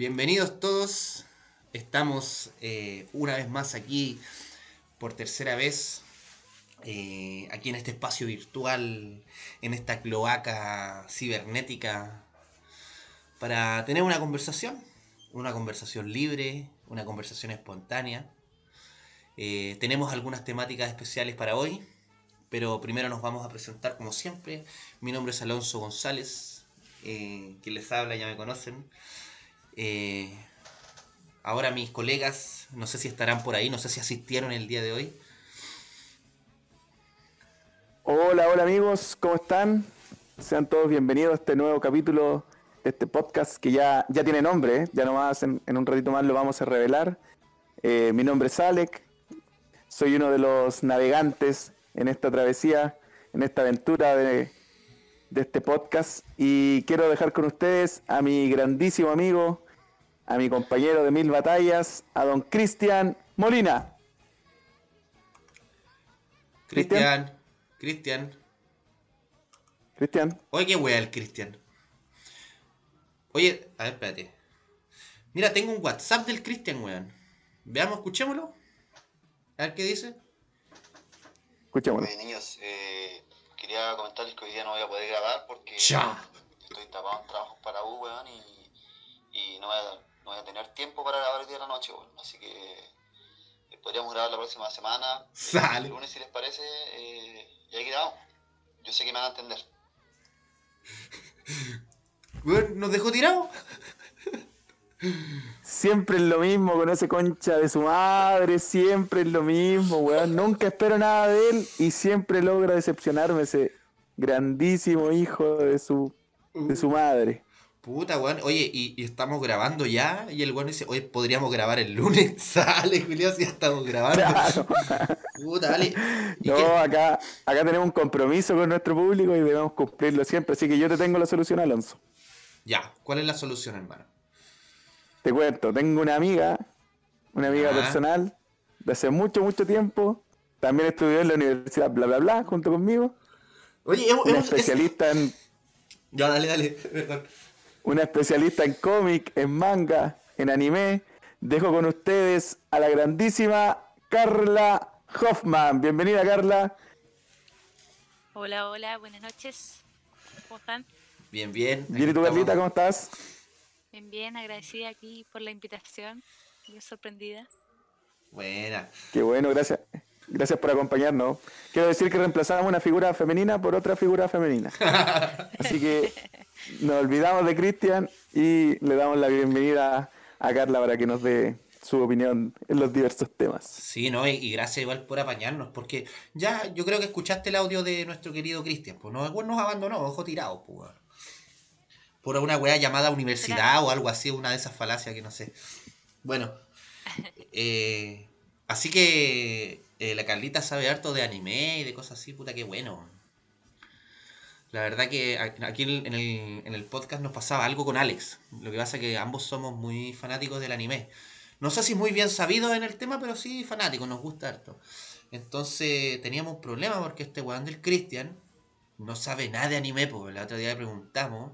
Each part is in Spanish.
Bienvenidos todos. Estamos eh, una vez más aquí por tercera vez. eh, aquí en este espacio virtual, en esta cloaca cibernética, para tener una conversación, una conversación libre, una conversación espontánea. Eh, tenemos algunas temáticas especiales para hoy, pero primero nos vamos a presentar como siempre. Mi nombre es Alonso González, quien les habla ya me conocen. Eh, ahora mis colegas, no sé si estarán por ahí, no sé si asistieron el día de hoy. Hola, hola amigos, ¿cómo están? Sean todos bienvenidos a este nuevo capítulo de este podcast que ya, ya tiene nombre, ¿eh? ya nomás en, en un ratito más lo vamos a revelar. Eh, mi nombre es Alec, soy uno de los navegantes en esta travesía, en esta aventura de, de este podcast y quiero dejar con ustedes a mi grandísimo amigo, a mi compañero de mil batallas, a don Cristian Molina. Cristian, Cristian. Cristian, Oye, qué wea el Cristian. Oye, a ver, espérate. Mira, tengo un WhatsApp del Cristian, weón. Veamos, escuchémoslo. A ver qué dice. escuchémoslo. Niños, eh, quería comentarles que hoy día no voy a poder grabar porque Ya. estoy tapado en trabajos para U, weón, y, y no, voy a, no voy a tener tiempo para grabar el día de la noche, weón. Así que eh, podríamos grabar la próxima semana. El lunes, si les parece, eh, y ahí grabamos. Yo sé que me van a entender. Weón, nos dejó tirado. Siempre es lo mismo con ese concha de su madre, siempre es lo mismo, weón. Nunca espero nada de él y siempre logra decepcionarme ese grandísimo hijo de su, de su madre. Puta, weón. Oye, y, y estamos grabando ya. Y el weón dice, oye, podríamos grabar el lunes. Sale, Julio, si ya estamos grabando. Claro. Puta, dale. ¿Y No, qué? acá, acá tenemos un compromiso con nuestro público y debemos cumplirlo siempre. Así que yo te tengo la solución, Alonso. Ya, ¿cuál es la solución, hermano? Te cuento, tengo una amiga, una amiga personal de hace mucho, mucho tiempo. También estudió en la universidad, bla, bla, bla, junto conmigo. Oye, hemos, Una hemos- es- especialista en Ya, dale, dale. Perdón. una especialista en cómic, en manga, en anime. Dejo con ustedes a la grandísima Carla Hoffman. Bienvenida, Carla. Hola, hola, buenas noches. ¿Cómo están? Bien, bien. Bien, ¿y tú, Aquí Carlita, cómo estás? Bien, bien, agradecida aquí por la invitación. Yo sorprendida. Buena. Qué bueno, gracias. Gracias por acompañarnos. Quiero decir que reemplazamos una figura femenina por otra figura femenina. Así que nos olvidamos de Cristian y le damos la bienvenida a Carla para que nos dé su opinión en los diversos temas. Sí, ¿no? Y, y gracias igual por apañarnos, porque ya yo creo que escuchaste el audio de nuestro querido Cristian, pues no, nos abandonó, ojo tirado, pues. Por una weá llamada universidad o algo así, una de esas falacias que no sé. Bueno, eh, así que eh, la Carlita sabe harto de anime y de cosas así, puta, qué bueno. La verdad que aquí en el, en el podcast nos pasaba algo con Alex. Lo que pasa es que ambos somos muy fanáticos del anime. No sé si muy bien sabidos en el tema, pero sí fanáticos, nos gusta harto. Entonces teníamos un problema porque este weón del Christian no sabe nada de anime, porque la otra día le preguntamos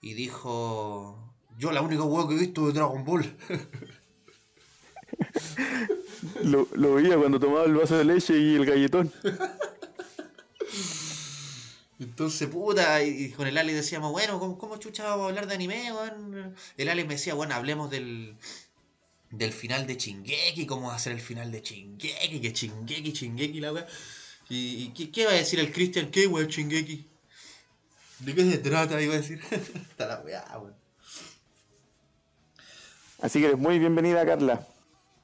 y dijo, yo la única weón que he visto de Dragon Ball. Lo, lo veía cuando tomaba el vaso de leche y el galletón. Entonces, puta, y con el Ale decíamos, bueno, ¿cómo, cómo chucha vamos a hablar de anime, weón? El Ale me decía, bueno, hablemos del, del final de Chingeki, cómo va a ser el final de Chingeki, que Chingeki, Chingeki, la weá. ¿Y, y qué, qué va a decir el Christian? ¿Qué, weón, Chingeki? ¿De qué se trata? Iba a decir. Está la weá, weón. Así que eres muy bienvenida, Carla.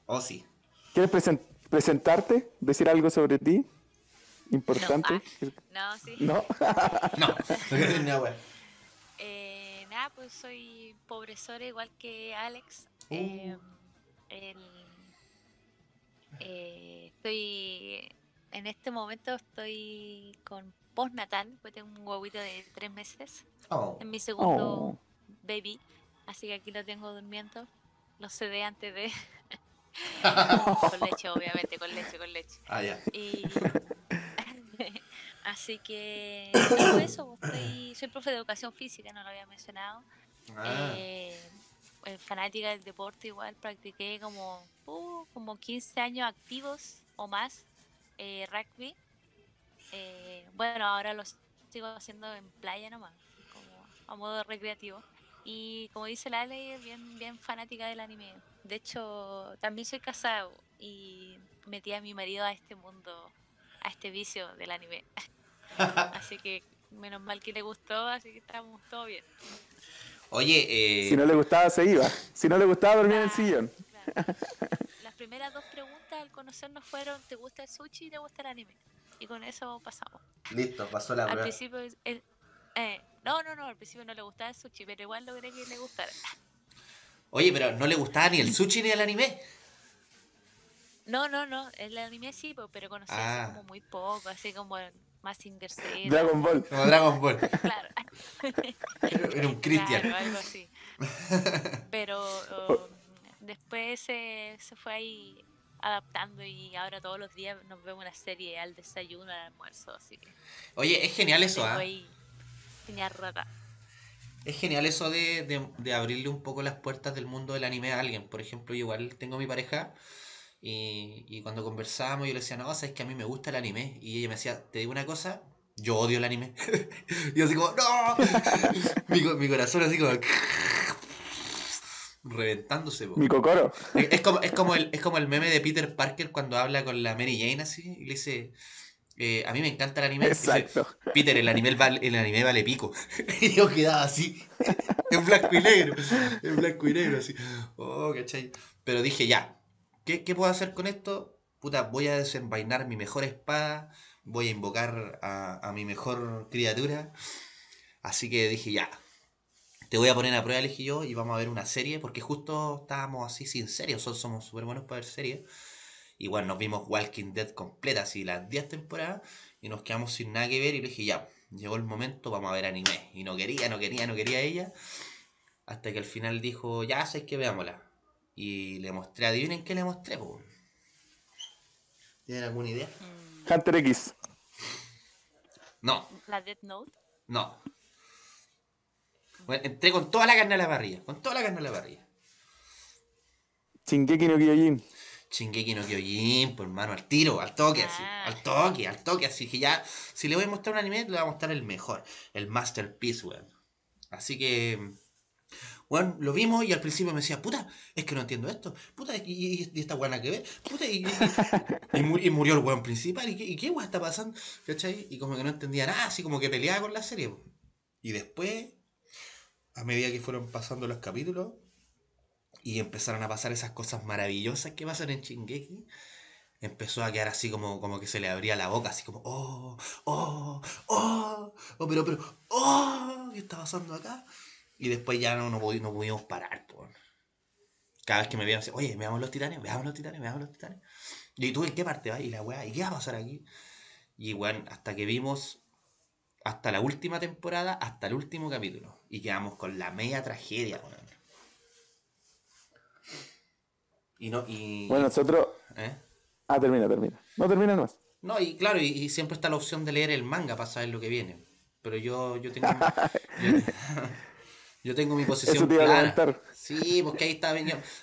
Oh, sí. ¿Quieres presen- presentarte? ¿Decir algo sobre ti? ¿Importante? No, ah, sí. ¿No? No, no quiero decir nada, weón. Eh, nada, pues soy pobresora igual que Alex. Uh. Eh, el- eh, estoy, en este momento estoy con postnatal, pues tengo un huevito de tres meses. Oh. Es mi segundo Oh. baby, así que aquí lo tengo durmiendo. Lo cedé antes de... con leche, obviamente, con leche, con leche. Ah, ya. Y... Así que no, eso, estoy, soy profe de educación física, no lo había mencionado. Ah, Eh, eh, fanática del deporte, igual practiqué como, uh, como 15 años activos o más eh, rugby. Eh, bueno, ahora lo sigo haciendo en playa nomás, como a modo recreativo. Y como dice la Ale, bien, bien fanática del anime. De hecho, también soy casado y metí a mi marido a este mundo, a este vicio del anime. así que menos mal que le gustó, así que estamos todo bien. Oye, eh, Si no le gustaba, se iba. Si no le gustaba, dormía en el Claro, sillón. claro. Las primeras dos preguntas al conocernos fueron ¿te gusta el sushi y te gusta el anime? Y con eso pasamos. listo, pasó la Al prueba. principio, es- es- eh, no, no, no, al principio no le gustaba el sushi, pero igual logré que le gustara. Oye, pero no le gustaba ni el sushi ni el anime. No, no, no, el anime sí, pero conocí Ah. así como muy poco, así como más Z. Dragon Ball. Como Dragon Ball. Claro. Era un Christian. Claro, algo así. Pero um, después se, se fue ahí adaptando y ahora todos los días nos vemos una serie al desayuno, al almuerzo, así que Oye, es genial eso, ¿ah? rara. Es genial eso de, de- de abrirle un poco las puertas del mundo del anime a alguien. Por ejemplo, yo igual tengo mi pareja y, y cuando conversábamos yo le decía, no, sabes que a mí me gusta el anime. Y ella me decía, te digo una cosa, yo odio el anime. y yo así como, no. mi, mi corazón así como... reventándose. po. Mi cocoro. Es, es como, es, como el, es como el meme de Peter Parker cuando habla con la Mary Jane así y le dice, eh, a mí me encanta el anime. Dice. Peter, el anime vale, el anime vale pico. y yo quedaba así, en blanco y negro, en blanco y negro, así. Oh, ¿cachai? Pero dije, ya, ¿qué, qué puedo hacer con esto? Puta, voy a desenvainar mi mejor espada, voy a invocar a, a mi mejor criatura. Así que dije, ya, te voy a poner a prueba, le dije yo, y vamos a ver una serie, porque justo estábamos así sin serie, nosotros somos súper buenos para ver series. Y bueno, nos vimos Walking Dead completa, así las 10 temporadas, y nos quedamos sin nada que ver, y le dije, ya, llegó el momento, vamos a ver anime. Y no quería, no quería, no quería ella, hasta que al final dijo, ya, sé que veámosla. Y le mostré, adivinen qué le mostré, po. ¿Tienen alguna idea? Mm, Hunter X. No, la Death Note. no. Bueno, entré con toda la carne a la parrilla, con toda la carne a la parrilla. Shingeki no Kyojin. Shingeki no Kyojin, por mano, al tiro, al toque, así, Ah. al toque, al toque, así que ya, si le voy a mostrar un anime, le voy a mostrar el mejor, el masterpiece, weón. Así que, weón, lo vimos y al principio me decía, puta, es que no entiendo esto, puta, y, y- y esta weón que ver, puta, y, y- y mu- y murió el weón principal, ¿y qué, y qué weón está pasando? ¿Cachai? Y como que no entendía nada, así como que peleaba con la serie. Y después, a medida que fueron pasando los capítulos, y empezaron a pasar esas cosas maravillosas que pasan en Shingeki, empezó a quedar así como, como que se le abría la boca, así como, oh, oh, oh, oh, pero, pero, oh, ¿qué está pasando acá? Y después ya no, no, pudi- pudimos parar, po. Cada vez que me veían, así, oye, veamos los titanes, veamos los titanes, veamos los titanes. ¿Y tú en qué parte vas? Y la weá, ¿y qué va a pasar aquí? Y bueno, hasta que vimos hasta la última temporada, hasta el último capítulo. Y quedamos con la media tragedia, weón. Y no, y. Bueno, nosotros. ¿eh? Ah, termina, termina. No termina más. No, y claro, y, y siempre está la opción de leer el manga para saber lo que viene. Pero yo, yo tengo. yo, yo tengo mi posición Eso te iba a clara. Sí, porque ahí está.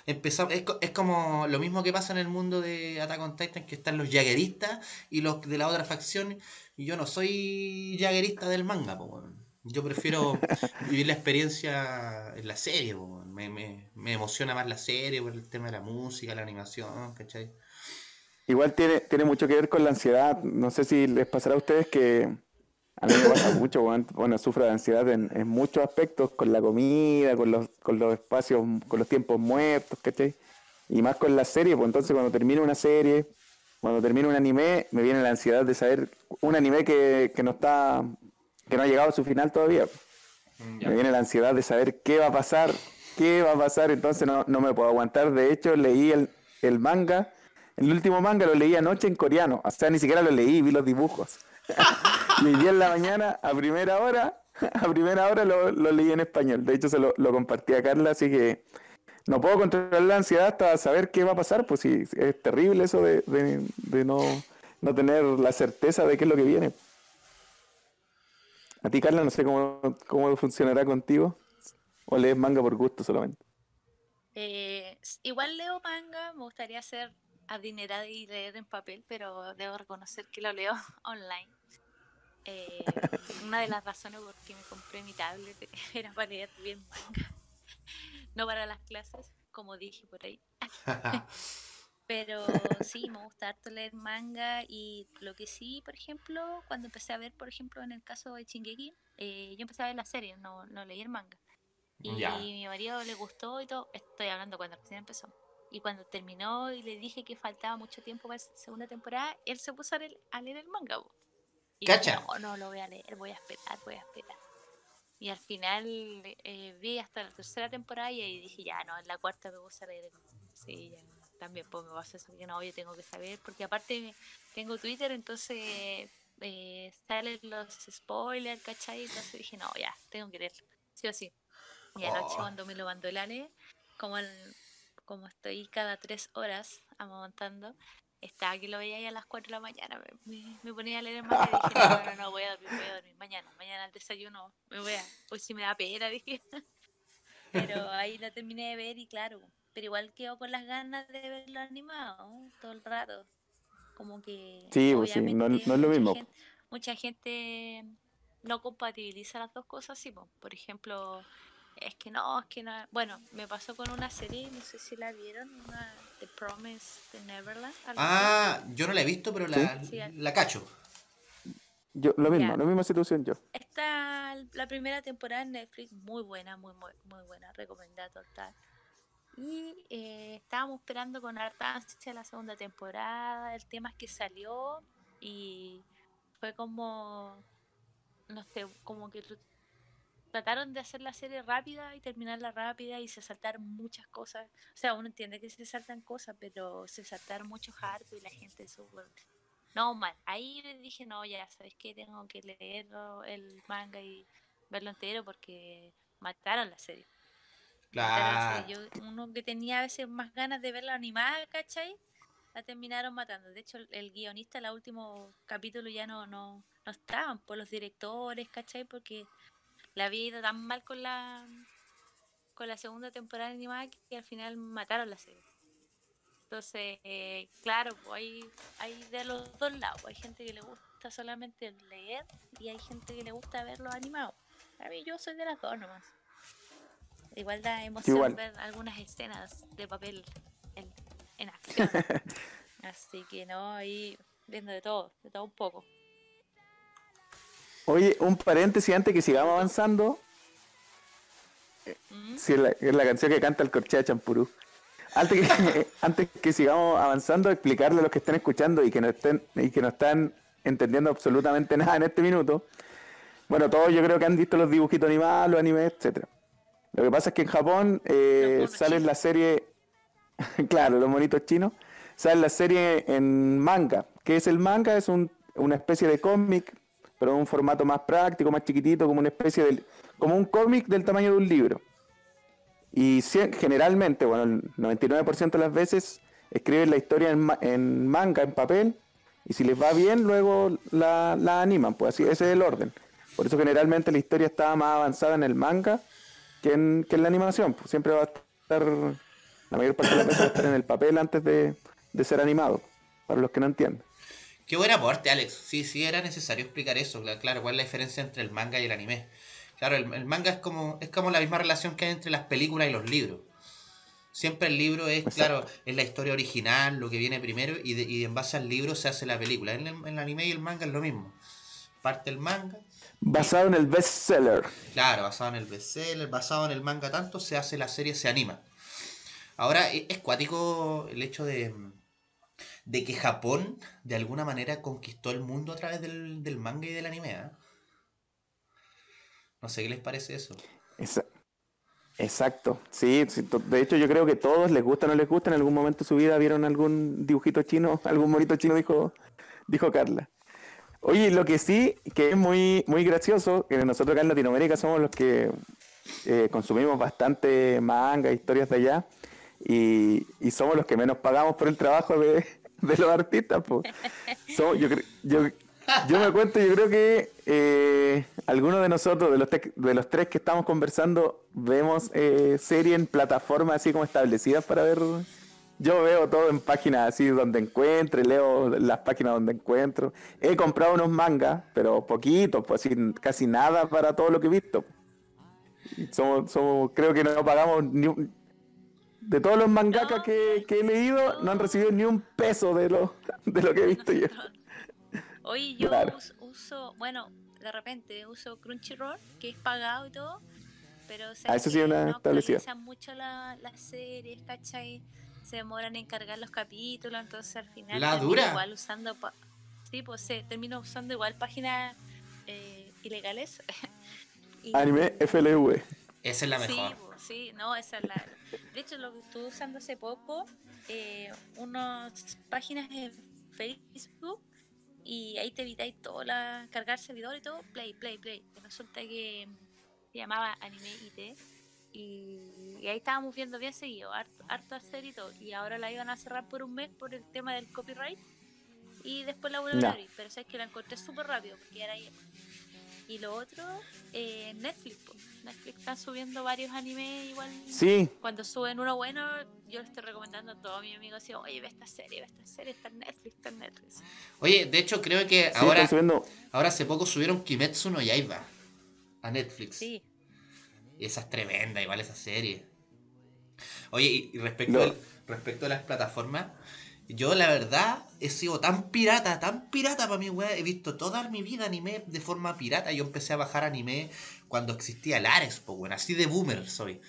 Empezamos, es, es como lo mismo que pasa en el mundo de Attack on Titan, que están los jagueristas y los de la otra facción. Y yo no soy jaguerista del manga, po. Yo prefiero vivir la experiencia en la serie, po, me, me, me emociona más la serie por el tema de la música, la animación, ¿cachai? Igual tiene, tiene mucho que ver con la ansiedad. No sé si les pasará a ustedes que a mí me pasa mucho, bueno, sufro de ansiedad en, en muchos aspectos, con la comida, con los, con los espacios, con los tiempos muertos, ¿cachai? Y más con la serie, pues entonces cuando termino una serie, cuando termino un anime, me viene la ansiedad de saber un anime que, que no está, que no ha llegado a su final todavía. Ya. Me viene la ansiedad de saber qué va a pasar, qué va a pasar, entonces no, no me puedo aguantar. De hecho, leí el, el manga, el último manga lo leí anoche en coreano, o sea, ni siquiera lo leí, vi los dibujos. y día en la mañana, a primera hora, a primera hora lo, lo leí en español. De hecho, se lo, lo compartí a Carla, así que no puedo controlar la ansiedad hasta saber qué va a pasar, pues sí, es terrible eso de, no, no tener la certeza de qué es lo que viene. A ti, Carla, no sé cómo, cómo funcionará contigo. O lees manga por gusto solamente. Eh, igual leo manga, me gustaría ser adinerada y leer en papel, pero debo reconocer que lo leo online. Eh, una de las razones por que me compré mi tablet era para leer bien manga, no para las clases, como dije por ahí. Pero sí, me gusta harto leer manga y lo que sí, por ejemplo, cuando empecé a ver, por ejemplo, en el caso de Shingeki, eh, yo empecé a ver la serie, no, no leí el manga. Y Ya. mi marido le gustó y todo, estoy hablando cuando recién empezó. Y cuando terminó y le dije que faltaba mucho tiempo para la segunda temporada, él se puso a leer, a leer el manga. Y Cacha. no, no lo voy a leer, voy a esperar, voy a esperar. Y al final eh, vi hasta la tercera temporada y ahí dije, ya, no, en la cuarta me gusta leer. Sí, ya, también pues me pasa eso que no, yo tengo que saber, porque aparte tengo Twitter, entonces eh, salen los spoilers, ¿cachai? Entonces dije, no, ya, tengo que leerlo, sí o sí. Y anoche Oh. cuando me lo mandó el Ale, como, el- como estoy cada tres horas amamantando, estaba que lo veía ahí a las 4 de la mañana, me, me- me ponía a leer el manga y dije, no, no, no, voy a dormir, voy a dormir mañana, mañana al desayuno, me voy a, hoy sí me da pena, dije. Pero ahí lo terminé de ver y claro, pero igual quedo con las ganas de verlo animado todo el rato. Como que Sí, pues sí, no- es lo mucha mismo. mucha gente no compatibiliza las dos cosas así, po. por ejemplo, es que no, es que no, bueno, me pasó con una serie, no sé si la vieron, una The Promise de Neverland. Ah, yo no la he visto, pero la, Sí. la cacho. Yo, lo mismo, la misma situación yo. Está la primera temporada en Netflix, muy buena, muy, muy, muy buena, recomendada total. Y eh, estábamos esperando con harta ansia la segunda temporada, el tema es que salió y fue como, no sé, como que trataron de hacer la serie rápida y terminarla rápida y se saltaron muchas cosas. O sea, uno entiende que se saltan cosas, pero se saltaron muchos arcos y la gente súper no, mal. Ahí dije, no, ya, ¿sabes qué? Tengo que leer el manga y verlo entero porque mataron la serie. Claro. Yo, uno que tenía a veces más ganas de verla animada, ¿cachai? La terminaron matando. De hecho, el, el guionista, el último capítulo ya no, no, no estaban por los directores, ¿cachai? Porque le había ido tan mal con la con la segunda temporada animada que al final mataron la serie. Entonces, eh, claro, pues hay, hay de los dos lados. Hay gente que le gusta solamente leer y hay gente que le gusta verlo animado. A mí yo soy de las dos nomás. Igual da emoción igual. ver algunas escenas de papel en, en acción. Así que no, ahí viendo de todo, de todo un poco. Oye, un paréntesis antes que sigamos avanzando. Mm, Sí, es la, es la canción que canta el Corchea Champurú. Antes que, antes que sigamos avanzando, explicarle a los que estén escuchando y que no estén y que no están entendiendo absolutamente nada en este minuto. Bueno, todos yo creo que han visto los dibujitos animados, los animes, etcétera. Lo que pasa es que en Japón eh, sale la serie, claro, los monitos chinos, sale la serie en manga. ¿Qué es el manga? Es un- una especie de cómic, pero en un formato más práctico, más chiquitito, como una especie de, como un cómic del tamaño de un libro. Y generalmente, bueno, el 99% de las veces escriben la historia en, en manga, en papel, y si les va bien, luego la, la animan, pues así, ese es el orden. Por eso generalmente la historia está más avanzada en el manga que en, que en la animación. Pues siempre va a estar, la mayor parte de las veces va a estar en el papel antes de, de ser animado, para los que no entienden. Qué buen aporte, Alex. Sí, sí, era necesario explicar eso. cla- Claro, cuál es la diferencia entre el manga y el anime. Claro, el, el manga es como, es como la misma relación que hay entre las películas y los libros. Siempre el libro es, Exacto. claro, es la historia original, lo que viene primero, y, de- y en base al libro se hace la película. En el, en el anime y el manga es lo mismo. Parte el manga, Basado en el bestseller. Claro, basado en el bestseller, basado en el manga tanto, se hace la serie, se anima. Ahora, e- es cuático el hecho de, de que Japón, de alguna manera, conquistó el mundo a través del, del manga y del anime. ¿ah? No sé qué les parece eso. Exacto, sí, de hecho yo creo que todos les gusta o no les gusta, en algún momento de su vida vieron algún dibujito chino, algún monito chino, dijo, dijo Carla. Oye, lo que sí, que es muy, muy gracioso, que nosotros acá en Latinoamérica somos los que eh, consumimos bastante manga, historias de allá, y, y somos los que menos pagamos por el trabajo de, de los artistas. po. Somos- yo, yo, Yo me cuento, yo creo que eh, algunos de nosotros, de los, de los tres que estamos conversando, vemos eh, series en plataformas así como establecidas para ver. Yo veo todo en páginas así donde encuentre, leo las páginas donde encuentro. He comprado unos mangas, pero poquitos, pues casi nada para todo lo que he visto. Somos, somos, creo que no pagamos ni un, de todos los mangakas No, que, que he leído, no han recibido ni un peso de lo, de lo que he visto yo. Oye, yo Claro. uso, bueno, de repente uso Crunchyroll, que es pagado y todo, pero o sea, Ah, eso sí una no establecida. actualizan mucho la- las series, ¿cachai? Se demoran en cargar los capítulos, entonces al final La dura. igual usando, pa- sí, pues sí, termino usando igual páginas eh, ilegales. Y- Anime FLV. Esa es la mejor. Sí, pues, sí, no, esa es la. De hecho, lo que estuve usando hace poco, eh, unas páginas en Facebook y ahí te evitáis todo, la, cargar servidor y todo, play, play, play. Y resulta que se llamaba Anime IT y, y ahí estábamos viendo bien seguido, harto, harto hacer y todo. Y ahora la iban a cerrar por un mes por el tema del copyright y después la vuelven a abrir. Pero sabes que la encontré súper rápido porque era ahí. Y lo otro, eh, Netflix. po. Netflix está subiendo varios animes igual. Sí, Cuando suben uno bueno, yo le estoy recomendando a todos mis amigos, así, oye, ve esta serie, ve esta serie, está en Netflix, está en Netflix. Oye, de hecho creo que sí, ahora, ahora hace poco subieron Kimetsu no Yaiba a Netflix. Sí, Y esa es tremenda, igual esa serie. Oye, y, y respecto, No. al- respecto a las plataformas, yo la verdad he sido tan pirata, tan pirata para mi weá. He visto toda mi vida anime de forma pirata. Yo empecé a bajar anime cuando existía el Ares, pues weón, así de boomer soy.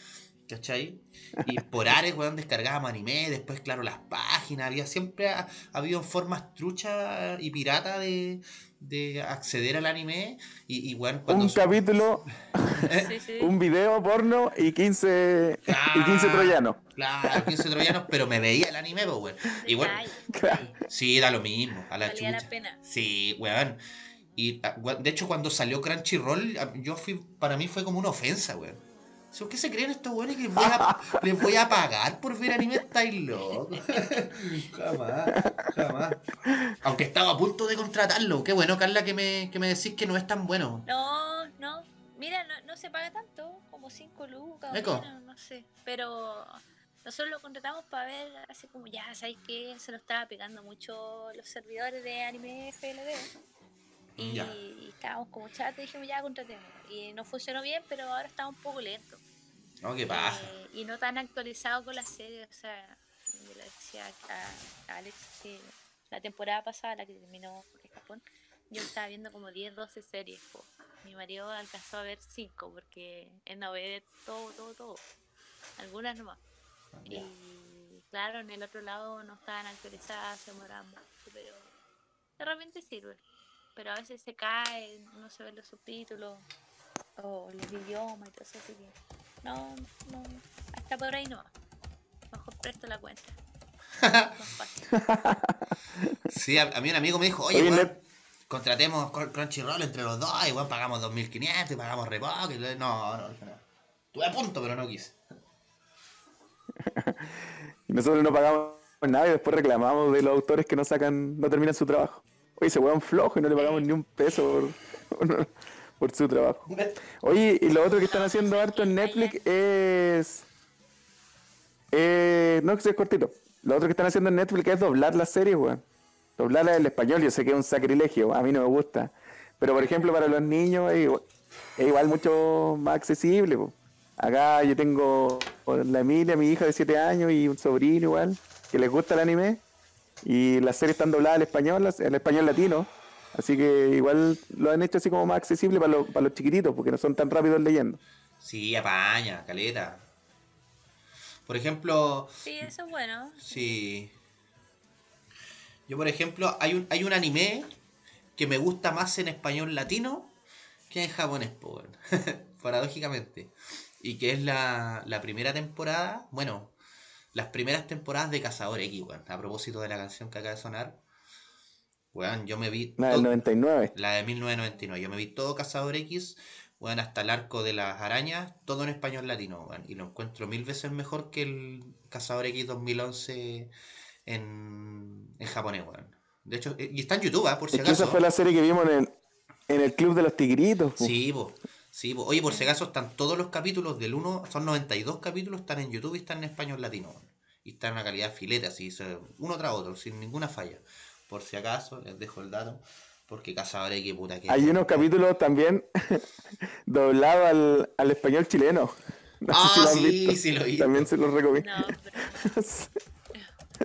¿Cachai? Y por Ares, weón, descargábamos anime, después, claro, las páginas, había siempre ha, ha habido formas truchas y pirata de, de acceder al anime. Y, cuando Un capítulo, sí, sí. un video porno y 15, y 15 Ah. troyanos. Claro, 15 troyanos, pero me veía el anime, pues. Y bueno, Claro. sí, da lo mismo, a la valía la chucha. pena. Sí, weón. Y ah, de hecho, cuando salió Crunchyroll, ah, yo fui, para mí fue como una ofensa, weón. ¿Por qué se creen estos weones que les voy a, les voy a pagar por ver anime? Estáis locos. jamás, jamás. Aunque estaba a punto de contratarlo. Qué bueno, Carla, que me, que me decís que no es tan bueno. No, no, mira, no, no se paga tanto, como 5 lucas, o menos, no sé. Pero nosotros lo contratamos para ver, así como ya, ¿sabes qué? Se nos estaba pegando mucho los servidores de anime FLB. Y, Ya. y estábamos como chat y dijimos ya contratemos. Y no funcionó bien, pero ahora está un poco lento. No, qué pasa. Eh, y no tan actualizado con la serie. O sea, yo le decía a, a Alex que la temporada pasada, la que terminó en Japón, yo estaba viendo como 10, 12 series. po. Mi marido alcanzó a ver 5 porque él no ve todo, todo, todo. Algunas nomás. Ya. Y claro, en el otro lado no estaban actualizadas, se demoraban mucho, pero de repente sirve. Pero a veces se cae, no se ven los subtítulos o los idiomas y todo eso, así que no, no, hasta por ahí no. Mejor presto la cuenta. Sí, a, a mí un amigo me dijo, oye, Oye, weón, Net- contratemos Cr- Crunchyroll entre los dos y weón, pagamos 2.500 y pagamos y le- No, no, no. Estuve a punto, pero no quise. Y nosotros no pagamos nada y después reclamamos de los autores que no sacan, no terminan su trabajo. Oye, se huevan flojo y no le pagamos ni un peso por, su trabajo. Oye, y lo otro que están haciendo harto en Netflix es. Eh, no, que sea cortito. Lo otro que están haciendo en Netflix es doblar las series, weón. Doblarlas en español, yo sé que es un sacrilegio, a mí no me gusta. Pero por ejemplo, para los niños es igual, es igual mucho más accesible. po. Acá yo tengo la Emilia, mi hija de 7 años, y un sobrino igual, que les gusta el anime. Y las series están dobladas al español, al español latino. Así que igual lo han hecho así como más accesible para, los- para los chiquititos, porque no son tan rápidos leyendo. Sí, apaña, caleta. Por ejemplo, Sí, eso es bueno. sí. Yo, por ejemplo, hay un, hay un anime que me gusta más en español latino que en japonés, paradójicamente. Y que es la, la primera temporada, bueno, las primeras temporadas de Cazador X, weón. A propósito de la canción que acaba de sonar. Weón, yo me vi... La del to- 99. La de 1999. Yo me vi todo Cazador X, weón, hasta el arco de las arañas, todo en español latino, weón. Y lo encuentro mil veces mejor que el Cazador X 2011 en, en japonés, weón. De hecho, eh, y está en YouTube, ¿ah? por si Es que esa acaso. fue la serie que vimos en el, en el Club de los Tigritos. po. Sí, po. Sí. Oye, por si acaso están todos los capítulos del 1, son 92 capítulos, están en YouTube y están en español latino. Y están en una calidad fileta, así, uno tras otro, sin ninguna falla. Por si acaso, les dejo el dato, porque cazadores que puta que... Hay unos capítulos también doblados al, al español chileno. No sé Ah, si lo han sí, visto. sí lo he visto. También se los recomiendo. No, pero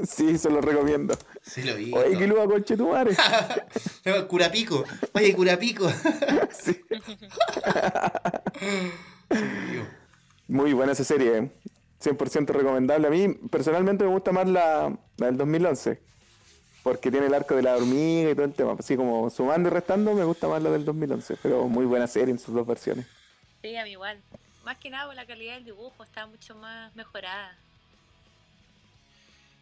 sí, se los recomiendo. Sí lo vi. Oye, que luego conche tu madre. Curapico. Oye, Curapico. Sí. Muy buena esa serie, eh. 100% recomendable. A mí personalmente me gusta más la, la del 2011, porque tiene el arco de la hormiga y todo el tema. Así como sumando y restando, me gusta más la del 2011, pero muy buena serie en sus dos versiones. sí, a mí igual. Más que nada, la calidad del dibujo está mucho más mejorada.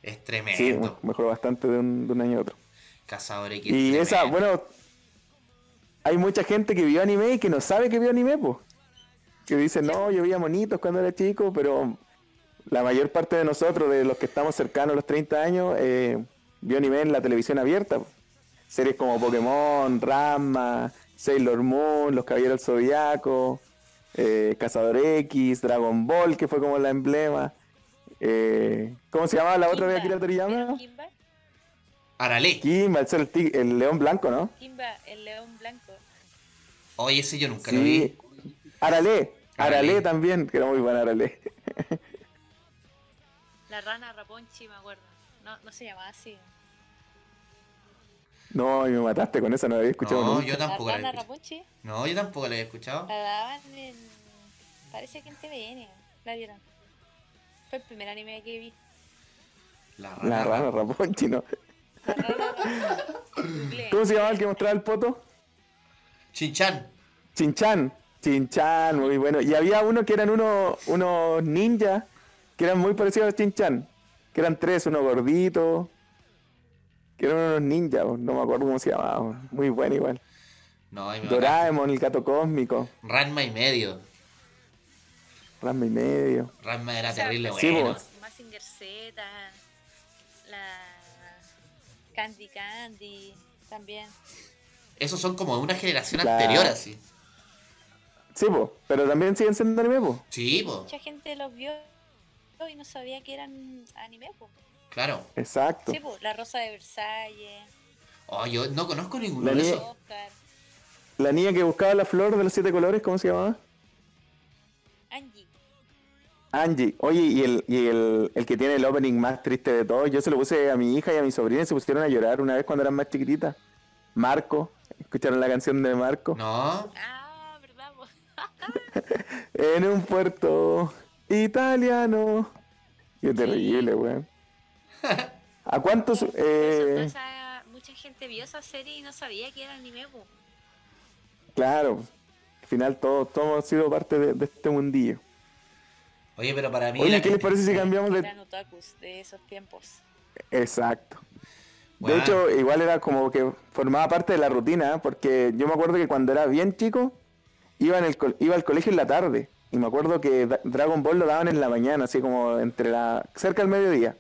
Es Sí, tremendo. mejoró bastante de un, de un año a otro. Cazadores que Y esa, bueno, hay mucha gente que vio anime y que no sabe que vio anime, pues. Que dice, no, yo veía monitos cuando era chico, pero la mayor parte de nosotros, de los que estamos cercanos a los 30 años, eh, vio anime en la televisión abierta. po. Series como Pokémon, Ranma, Sailor Moon, Los Caballeros del Zodiaco, eh, Cazador X, Dragon Ball, que fue como la emblema. Eh, ¿Cómo se llamaba la otra de Kimba, Akira Toriyama? ¿vieron Kimba? Arale. Kimba, el, ser el, tig- el león blanco, ¿no? Kimba, el león blanco. Oye, ese yo nunca lo vi. Arale, Arale Arale. también, que era muy buena Arale. La rana Raponchi, me acuerdo. No, no se llamaba así. No, y me mataste con esa, no la había escuchado No, nunca. yo tampoco la la rana había escuchado. Raponchi No, yo tampoco la había escuchado. la daban en. Parece que en TVN. La vieron. Fue el primer anime que vi. La La rana Raponchi, ¿no? La rana Raponchi. Googleé. ¿Cómo se llamaba el que mostraba el poto? Chinchan. Chinchan. Chinchan, muy bueno. Y había uno que eran unos, unos ninjas que eran muy parecidos a Chinchan. Que eran tres, uno gordito. Que eran unos ninjas, no me acuerdo cómo se llamaba. Muy bueno igual. No, Doraemon, el gato cósmico. Ranma y medio. Rasma y medio. Ranma era O sea, terrible pues, Sí, bueno. vos. Mazinger Z. La. Candy Candy. También. Esos son como de una generación anterior, así. Sí, po, pero también siguen siendo anime, po. Sí, po. Mucha gente los vio y no sabía que eran anime. po. Claro. Exacto. Sí, po, La Rosa de Versalles. Oh, yo no conozco ninguno La de niña- esos. Oscar. La niña que buscaba la flor de los siete colores, ¿cómo se llamaba? Angie. Angie. Oye, y el, y el, el que tiene el opening más triste de todos, yo se lo puse a mi hija y a mi sobrina y se pusieron a llorar una vez cuando eran más chiquititas. Marco. ¿Escucharon la canción de Marco? No. Ah, ¿verdad? En un puerto italiano. Qué terrible, weón. ¿A cuántos? Eh, esa- mucha gente vio esa serie y no sabía que era anime. claro. Al final todos, todos hemos sido parte de, de este mundillo. Oye, pero para mí. Oye, la ¿qué les parece si cambiamos de, Eran otakus de esos tiempos. Exacto. De hecho, igual era como que formaba parte de la rutina, ¿eh? porque yo me acuerdo que cuando era bien chico, iba, en el, col- iba al colegio en la tarde. Y me acuerdo que Da- Dragon Ball lo daban en la mañana, así como entre la cerca del mediodía.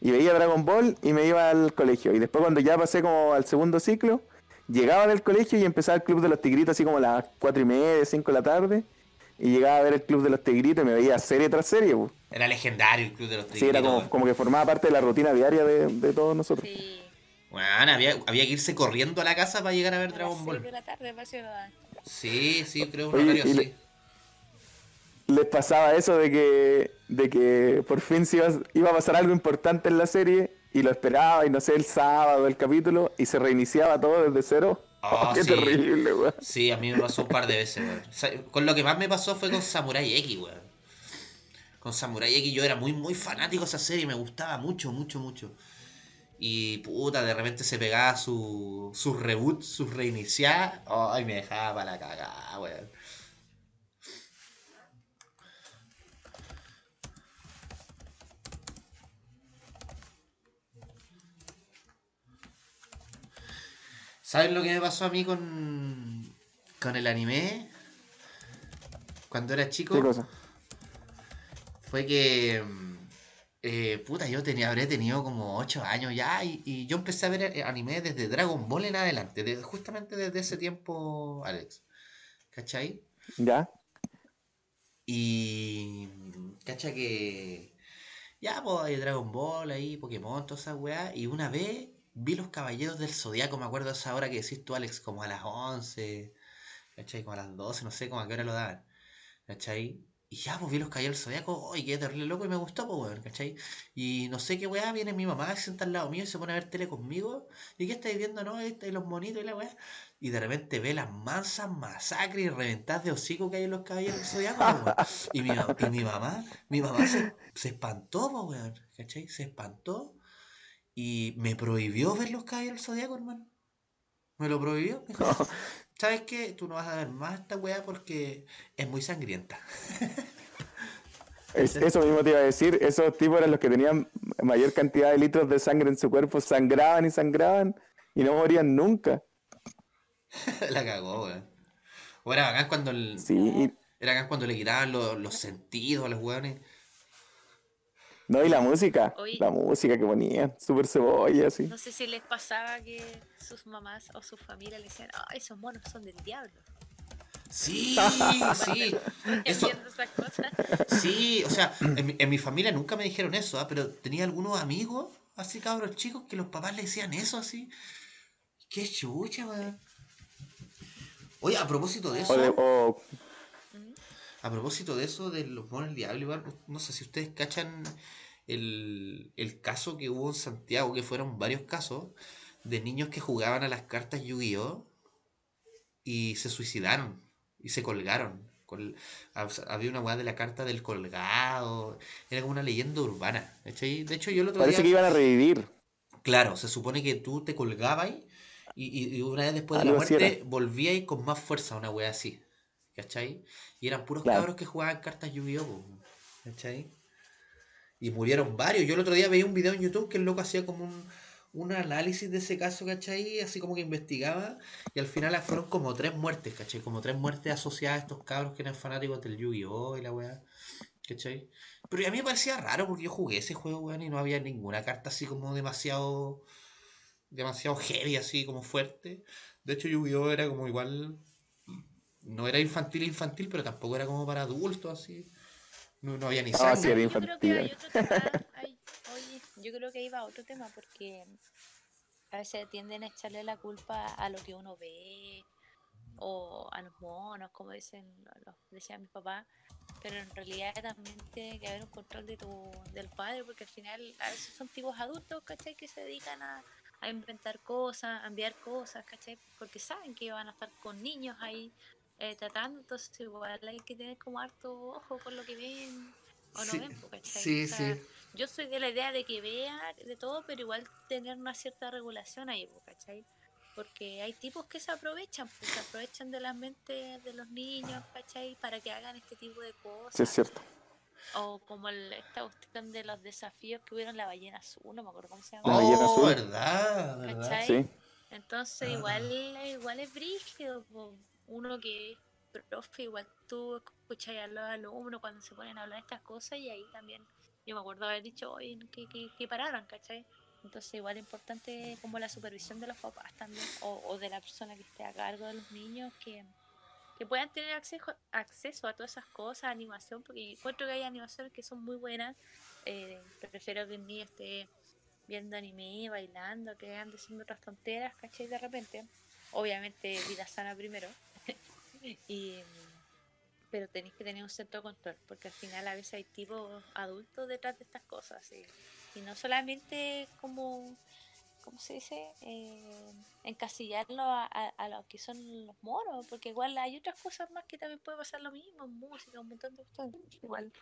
Y veía Dragon Ball y me iba al colegio. Y después cuando ya pasé como al segundo ciclo, llegaba del colegio y empezaba el Club de los Tigritos así como a las cuatro y media, cinco de la tarde. Y llegaba a ver el Club de los Tigritos y me veía serie tras serie. pues. Era legendario el Club de los Sí, era como, Tigritos. como que formaba parte de la rutina diaria de, de todos nosotros. Sí. Bueno, había, había que irse corriendo a la casa para llegar a ver a Dragon Ball. de la tarde que. Sí, sí, creo un Oye, así. le- les pasaba eso de que, de que por fin se iba, iba a pasar algo importante en la serie y lo esperaba y no sé, el sábado el capítulo y se reiniciaba todo desde cero. Ah, qué sí. terrible, weón. Sí, a mí me pasó un par de veces, weón. Con lo que más me pasó fue con Samurai X, weón. Con Samurai X yo era muy, muy fanático de esa serie, me gustaba mucho, mucho, mucho. Y puta, de repente se pegaba su, su reboot, su reiniciar. Ay, me dejaba para la cagada, weón. ¿Sabes lo que me pasó a mí con, con el anime? Cuando era chico ¿Qué cosa? fue que Eh, puta, yo tenía, habré tenido como 8 años ya y, y yo empecé a ver anime desde Dragon Ball en adelante, justamente desde ese tiempo, Alex. ¿Cachai? ¿Ya? Y. Cacha que. Ya, pues hay Dragon Ball ahí, Pokémon, toda esa weá. Y una vez vi los Caballeros del Zodiaco, me acuerdo de esa hora que decís tú, Alex, como a las 11, ¿cachai? Como a las 12, no sé, como a qué hora lo daban, ¿cachai? Y ya, pues vi los Caballeros del Zodiaco, ¡ay, qué terrible loco! Y me gustó, pues, weón, ¿cachai? Y no sé qué weá, viene mi mamá, se sienta al lado mío y se pone a ver tele conmigo. ¿Y qué estáis viendo, no? Este, los monitos y la weá. Y de repente ve las mansas masacres y reventadas de hocico que hay en los Caballeros del Zodiaco, pues, weón. Y mi, y mi mamá, mi mamá se, espantó, po, weón, ¿cachai? Se espantó y me prohibió ver los caballeros del Zodíaco, hermano. Me lo prohibió. me dijo, ¿Sabes qué? Tú no vas a ver más esta weá porque es muy sangrienta. Es- eso mismo te iba a decir, esos tipos eran los que tenían mayor cantidad de litros de sangre en su cuerpo, sangraban y sangraban y no morían nunca. La cagó, weón. O era bacán cuando, el- Sí, era bacán cuando le quitaban los, los sentidos a los weones. No, y la música, Oye. la música que ponían, súper cebolla, así. No sé si les pasaba que sus mamás o sus familias le decían, ay, esos monos son del diablo. Sí, sí. Eso, Entiendo esas cosas. Sí, o sea, en mi, en mi familia nunca me dijeron eso, ¿ah? pero tenía algunos amigos, así cabros chicos, que los papás le decían eso así. Qué chucha, weón. Oye, a propósito de O eso, de- o- a propósito de eso, de los monos del diablo, no sé si ustedes cachan el, el caso que hubo en Santiago, que fueron varios casos, de niños que jugaban a las cartas Yu-Gi-Oh! y se suicidaron y se colgaron. Col- hab- había una weá de la carta del colgado, era como una leyenda urbana. De hecho, yo el otro parece día. que iban a revivir. Claro, se supone que tú te colgabas y, y, y una vez después de la Algo muerte volvías con más fuerza, una wea así. ¿Cachai? Y eran puros Claro. cabros que jugaban cartas Yu-Gi-Oh! ¿Cachai? Y murieron varios. Yo el otro día veía un video en YouTube que el loco hacía como un, un análisis de ese caso, ¿cachai? Así como que investigaba. Y al final fueron como tres muertes, ¿cachai? Como tres muertes asociadas a estos cabros que eran fanáticos del Yu-Gi-Oh! y la weá. ¿Cachai? Pero a mí me parecía raro porque yo jugué ese juego, weón, y no había ninguna carta así como demasiado. demasiado heavy, así como fuerte. De hecho, Yu-Gi-Oh! era como igual. No era infantil infantil, pero tampoco era como para adultos, así. No, no había ni Ah, sangre. sí, era Yo creo que hay infantil. otro tema. hay- oye, yo creo que ahí va otro tema porque a veces tienden a echarle la culpa a lo que uno ve o a los monos, como dicen, los, decía mi papá. Pero en realidad también tiene que haber un control de tu, del padre porque al final a veces son tipos adultos, ¿cachai? Que se dedican a, a inventar cosas, a enviar cosas, ¿cachai? Porque saben que van a estar con niños ahí eh, tratando, entonces igual hay que tener como harto ojo con lo que ven o no Sí, ven, ¿cachai? sí, O sea, sí. Yo soy de la idea de que vea de todo, pero igual tener una cierta regulación ahí, ¿cachai? Porque hay tipos que se aprovechan, pues se aprovechan de la mente de los niños, ¿cachai? Para que hagan este tipo de cosas. Sí, es cierto. O como el, esta cuestión de los desafíos que hubieron la ballena azul, no me acuerdo cómo se La llama. ballena Oh, azul. verdad, verdad. ¿Cachai? Sí. Entonces Ah. igual, igual es brígido, po. Uno que es profe, igual tú escuchas a los alumnos cuando se ponen a hablar de estas cosas y ahí también yo me acuerdo haber dicho hoy que, que, que pararan, ¿cachai? Entonces igual es importante como la supervisión de los papás también o, o de la persona que esté a cargo de los niños que, que puedan tener acceso, acceso a todas esas cosas, animación, porque encuentro que hay animaciones que son muy buenas. eh, prefiero que el niño esté viendo anime, bailando, que ande haciendo otras tonteras, ¿cachai? De repente. Obviamente vida sana primero. y, pero tenéis que tener un cierto control, porque al final a veces hay tipos adultos detrás de estas cosas. Y, y no solamente como, ¿cómo se dice? Eh, encasillarlo a, a, a lo que son los moros, porque igual hay otras cosas más que también puede pasar lo mismo, música, un montón de cosas. Igual,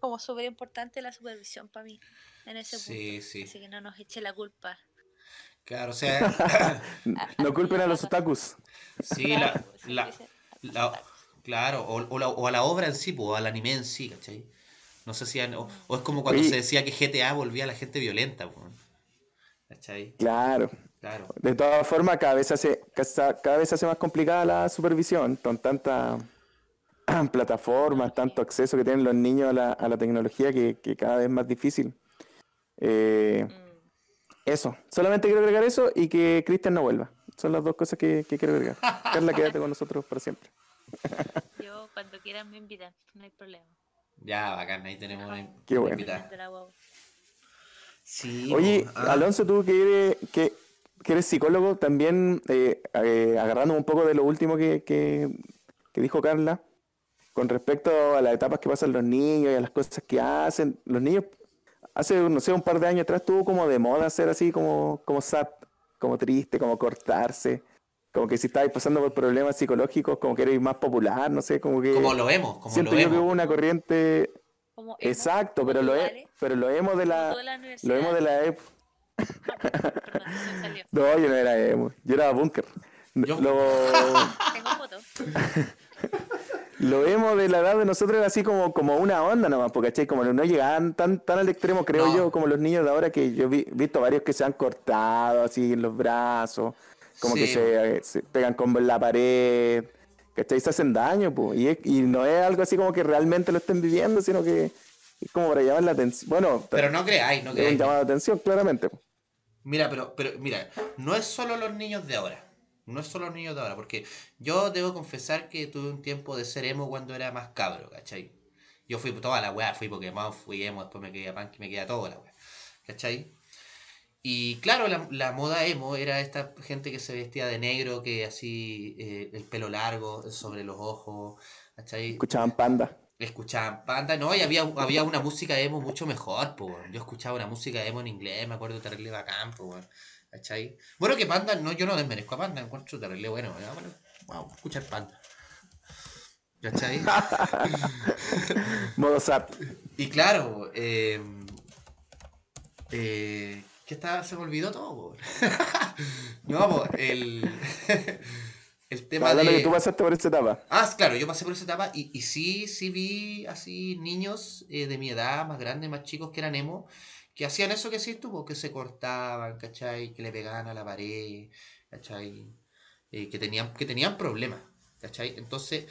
como súper importante la supervisión para mí en ese Sí, punto. sí. Así que no nos eche la culpa. Claro, o sea, No culpen a los otakus. sí, la, Claro, la, claro, o, o la- o a la obra en sí, pues, o al anime en sí, ¿cachai? No sé si, han- o, o es como cuando se decía que GTA volvía a la gente violenta, pues, ¿cachai? Claro. Claro. De todas formas, cada vez se hace, cada, cada vez hace más complicada la supervisión con tantas plataformas, tanto acceso que tienen los niños a la, a la tecnología que, que cada vez es más difícil. Eh, Mm. Eso, solamente quiero agregar eso y que Cristian no vuelva. Son las dos cosas que, que quiero agregar. Carla, quédate con nosotros para siempre. Yo cuando quieran me invitan, no hay problema. Ya, bacán, ahí tenemos una, Qué una bueno. invitada. Sí, Oye, ah, Alonso, tú que eres, que, que eres psicólogo, también eh, eh, agarrando un poco de lo último que, que, que dijo Carla, con respecto a las etapas que pasan los niños y a las cosas que hacen, los niños, hace, no sé, un par de años atrás estuvo como de moda ser así como, como sad, como triste, como cortarse, como que si estabais pasando por problemas psicológicos, como que erais más popular, no sé, como que... Como lo vemos, como siento lo yo que vemos. hubo una corriente... Como emo, Exacto, pero lo, he, pero lo hemos de la... la Lo hemos de la época... Ah. No, yo no era emo, yo era búnker. Yo- Lo, Tengo fotos. lo emo de la edad de nosotros era así como, como una onda nomás, porque ¿cachai? como no llegaban tan, tan al extremo, creo No. yo, como los niños de ahora, que yo he vi- visto varios que se han cortado así en los brazos, como que se, eh, se pegan con la pared, ¿cachai? Se hacen daño, pues. Y, y no es algo así como que realmente lo estén viviendo, sino que es como para llamar la atención. Bueno, Pero no creáis, no es un creáis. llamado de atención, claramente. Mira, pero, pero mira, no es solo los niños de ahora. No es solo los niños de ahora, porque yo debo confesar que tuve un tiempo de ser emo cuando era más cabro, ¿cachai? Yo fui toda la weá, fui Pokémon, fui emo, después me quedé punk y me quedé todo la weá, ¿cachai? Y claro, la, la moda emo era esta gente que se vestía de negro, que así, eh, el pelo largo sobre los ojos, ¿cachai? Escuchaban panda. Escuchaban panda, no, y había, había una música emo mucho mejor, weón. Yo escuchaba una música emo en inglés, me acuerdo terrible bacán, weón. ¿Cachai? Bueno, que panda, no, yo no desmerezco a panda, encuentro terrible bueno, weón. Bueno, a escuchar panda. ¿Cachai? Modo SAT. Y claro, eh, eh, ¿qué está? Se me olvidó todo. No, po, el, el tema Hablando de... que tú pasaste por esa etapa. Ah, claro, yo pasé por esa etapa y, y sí, sí vi así niños eh, de mi edad, más grandes, más chicos, que eran emo, que hacían eso que sí tú, po, que se cortaban, ¿cachai? Que le pegaban a la pared, ¿cachai? Eh, que tenían, que tenían problemas, ¿cachai? Entonces,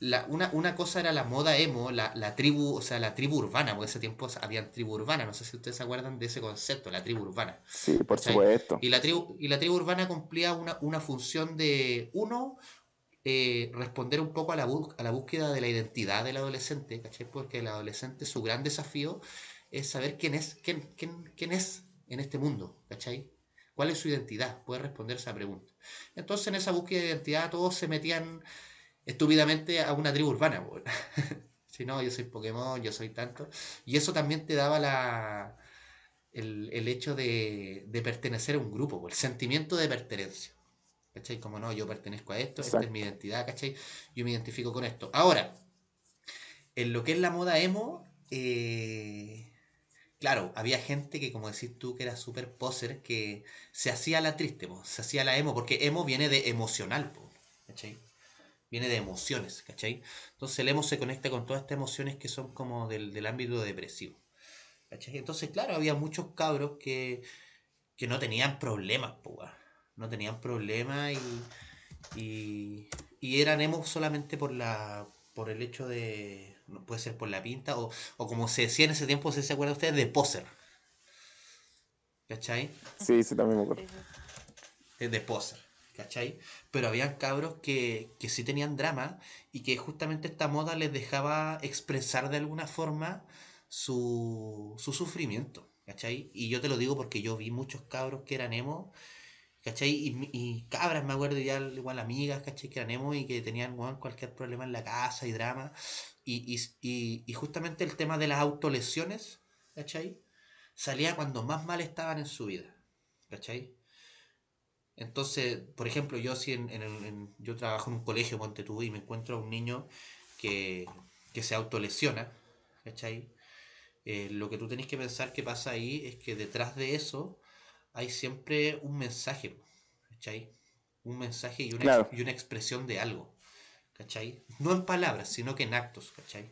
la, una, una cosa era la moda emo, la, la tribu, o sea, la tribu urbana, porque ese tiempo había tribu urbana, no sé si ustedes se acuerdan de ese concepto, la tribu urbana. Sí, por ¿Cachai? supuesto. Y la tribu, y la tribu urbana cumplía una, una función de, uno, eh, responder un poco a la, a la búsqueda de la identidad del adolescente, ¿cachai? Porque el adolescente, su gran desafío es saber quién es, quién, quién, quién es en este mundo, ¿cachai? ¿Cuál es su identidad? Puede responder esa pregunta. Entonces, en esa búsqueda de identidad, todos se metían estúpidamente a una tribu urbana. Si no, yo soy Pokémon, yo soy tanto. Y eso también te daba la, el, el hecho de, de pertenecer a un grupo, po, el sentimiento de pertenencia. ¿Cachai? Como no, yo pertenezco a esto, esta es mi identidad, ¿cachai? Yo me identifico con esto. Ahora, en lo que es la moda emo, eh, claro, había gente que, como decís tú, que era súper poser, que se hacía la triste, po, se hacía la emo, porque emo viene de emocional, po, ¿cachai? Viene de emociones, ¿cachai? Entonces el emo se conecta con todas estas emociones que son como del, del ámbito depresivo. ¿cachai? Entonces, claro, había muchos cabros que, que no tenían problemas, po, no tenían problemas y, y, y eran emo solamente por la por el hecho de, puede ser por la pinta, o, o como se decía en ese tiempo, si se acuerdan ustedes, de poser. ¿Cachai? Sí, sí, también me acuerdo. Sí. eh, de poser, ¿cachai? Pero habían cabros que, que sí tenían drama y que justamente esta moda les dejaba expresar de alguna forma su, su sufrimiento, ¿cachai? Y yo te lo digo porque yo vi muchos cabros que eran emo, ¿cachai? Y, y cabras, me acuerdo ya igual amigas, ¿cachai? Que eran emo y que tenían cualquier problema en la casa y drama. Y, y, y, justamente el tema de las autolesiones, ¿cachai? Salía cuando más mal estaban en su vida, ¿cachai? Entonces, por ejemplo, yo si en, en- en- yo trabajo en un colegio, ponte tú, y me encuentro a un niño que, que se autolesiona, ¿cachai? Eh, lo que tú tenés que pensar que pasa ahí es que detrás de eso hay siempre un mensaje, ¿cachai? Un mensaje y una, Claro. y una expresión de algo, ¿cachai? No en palabras, sino que en actos, ¿cachai?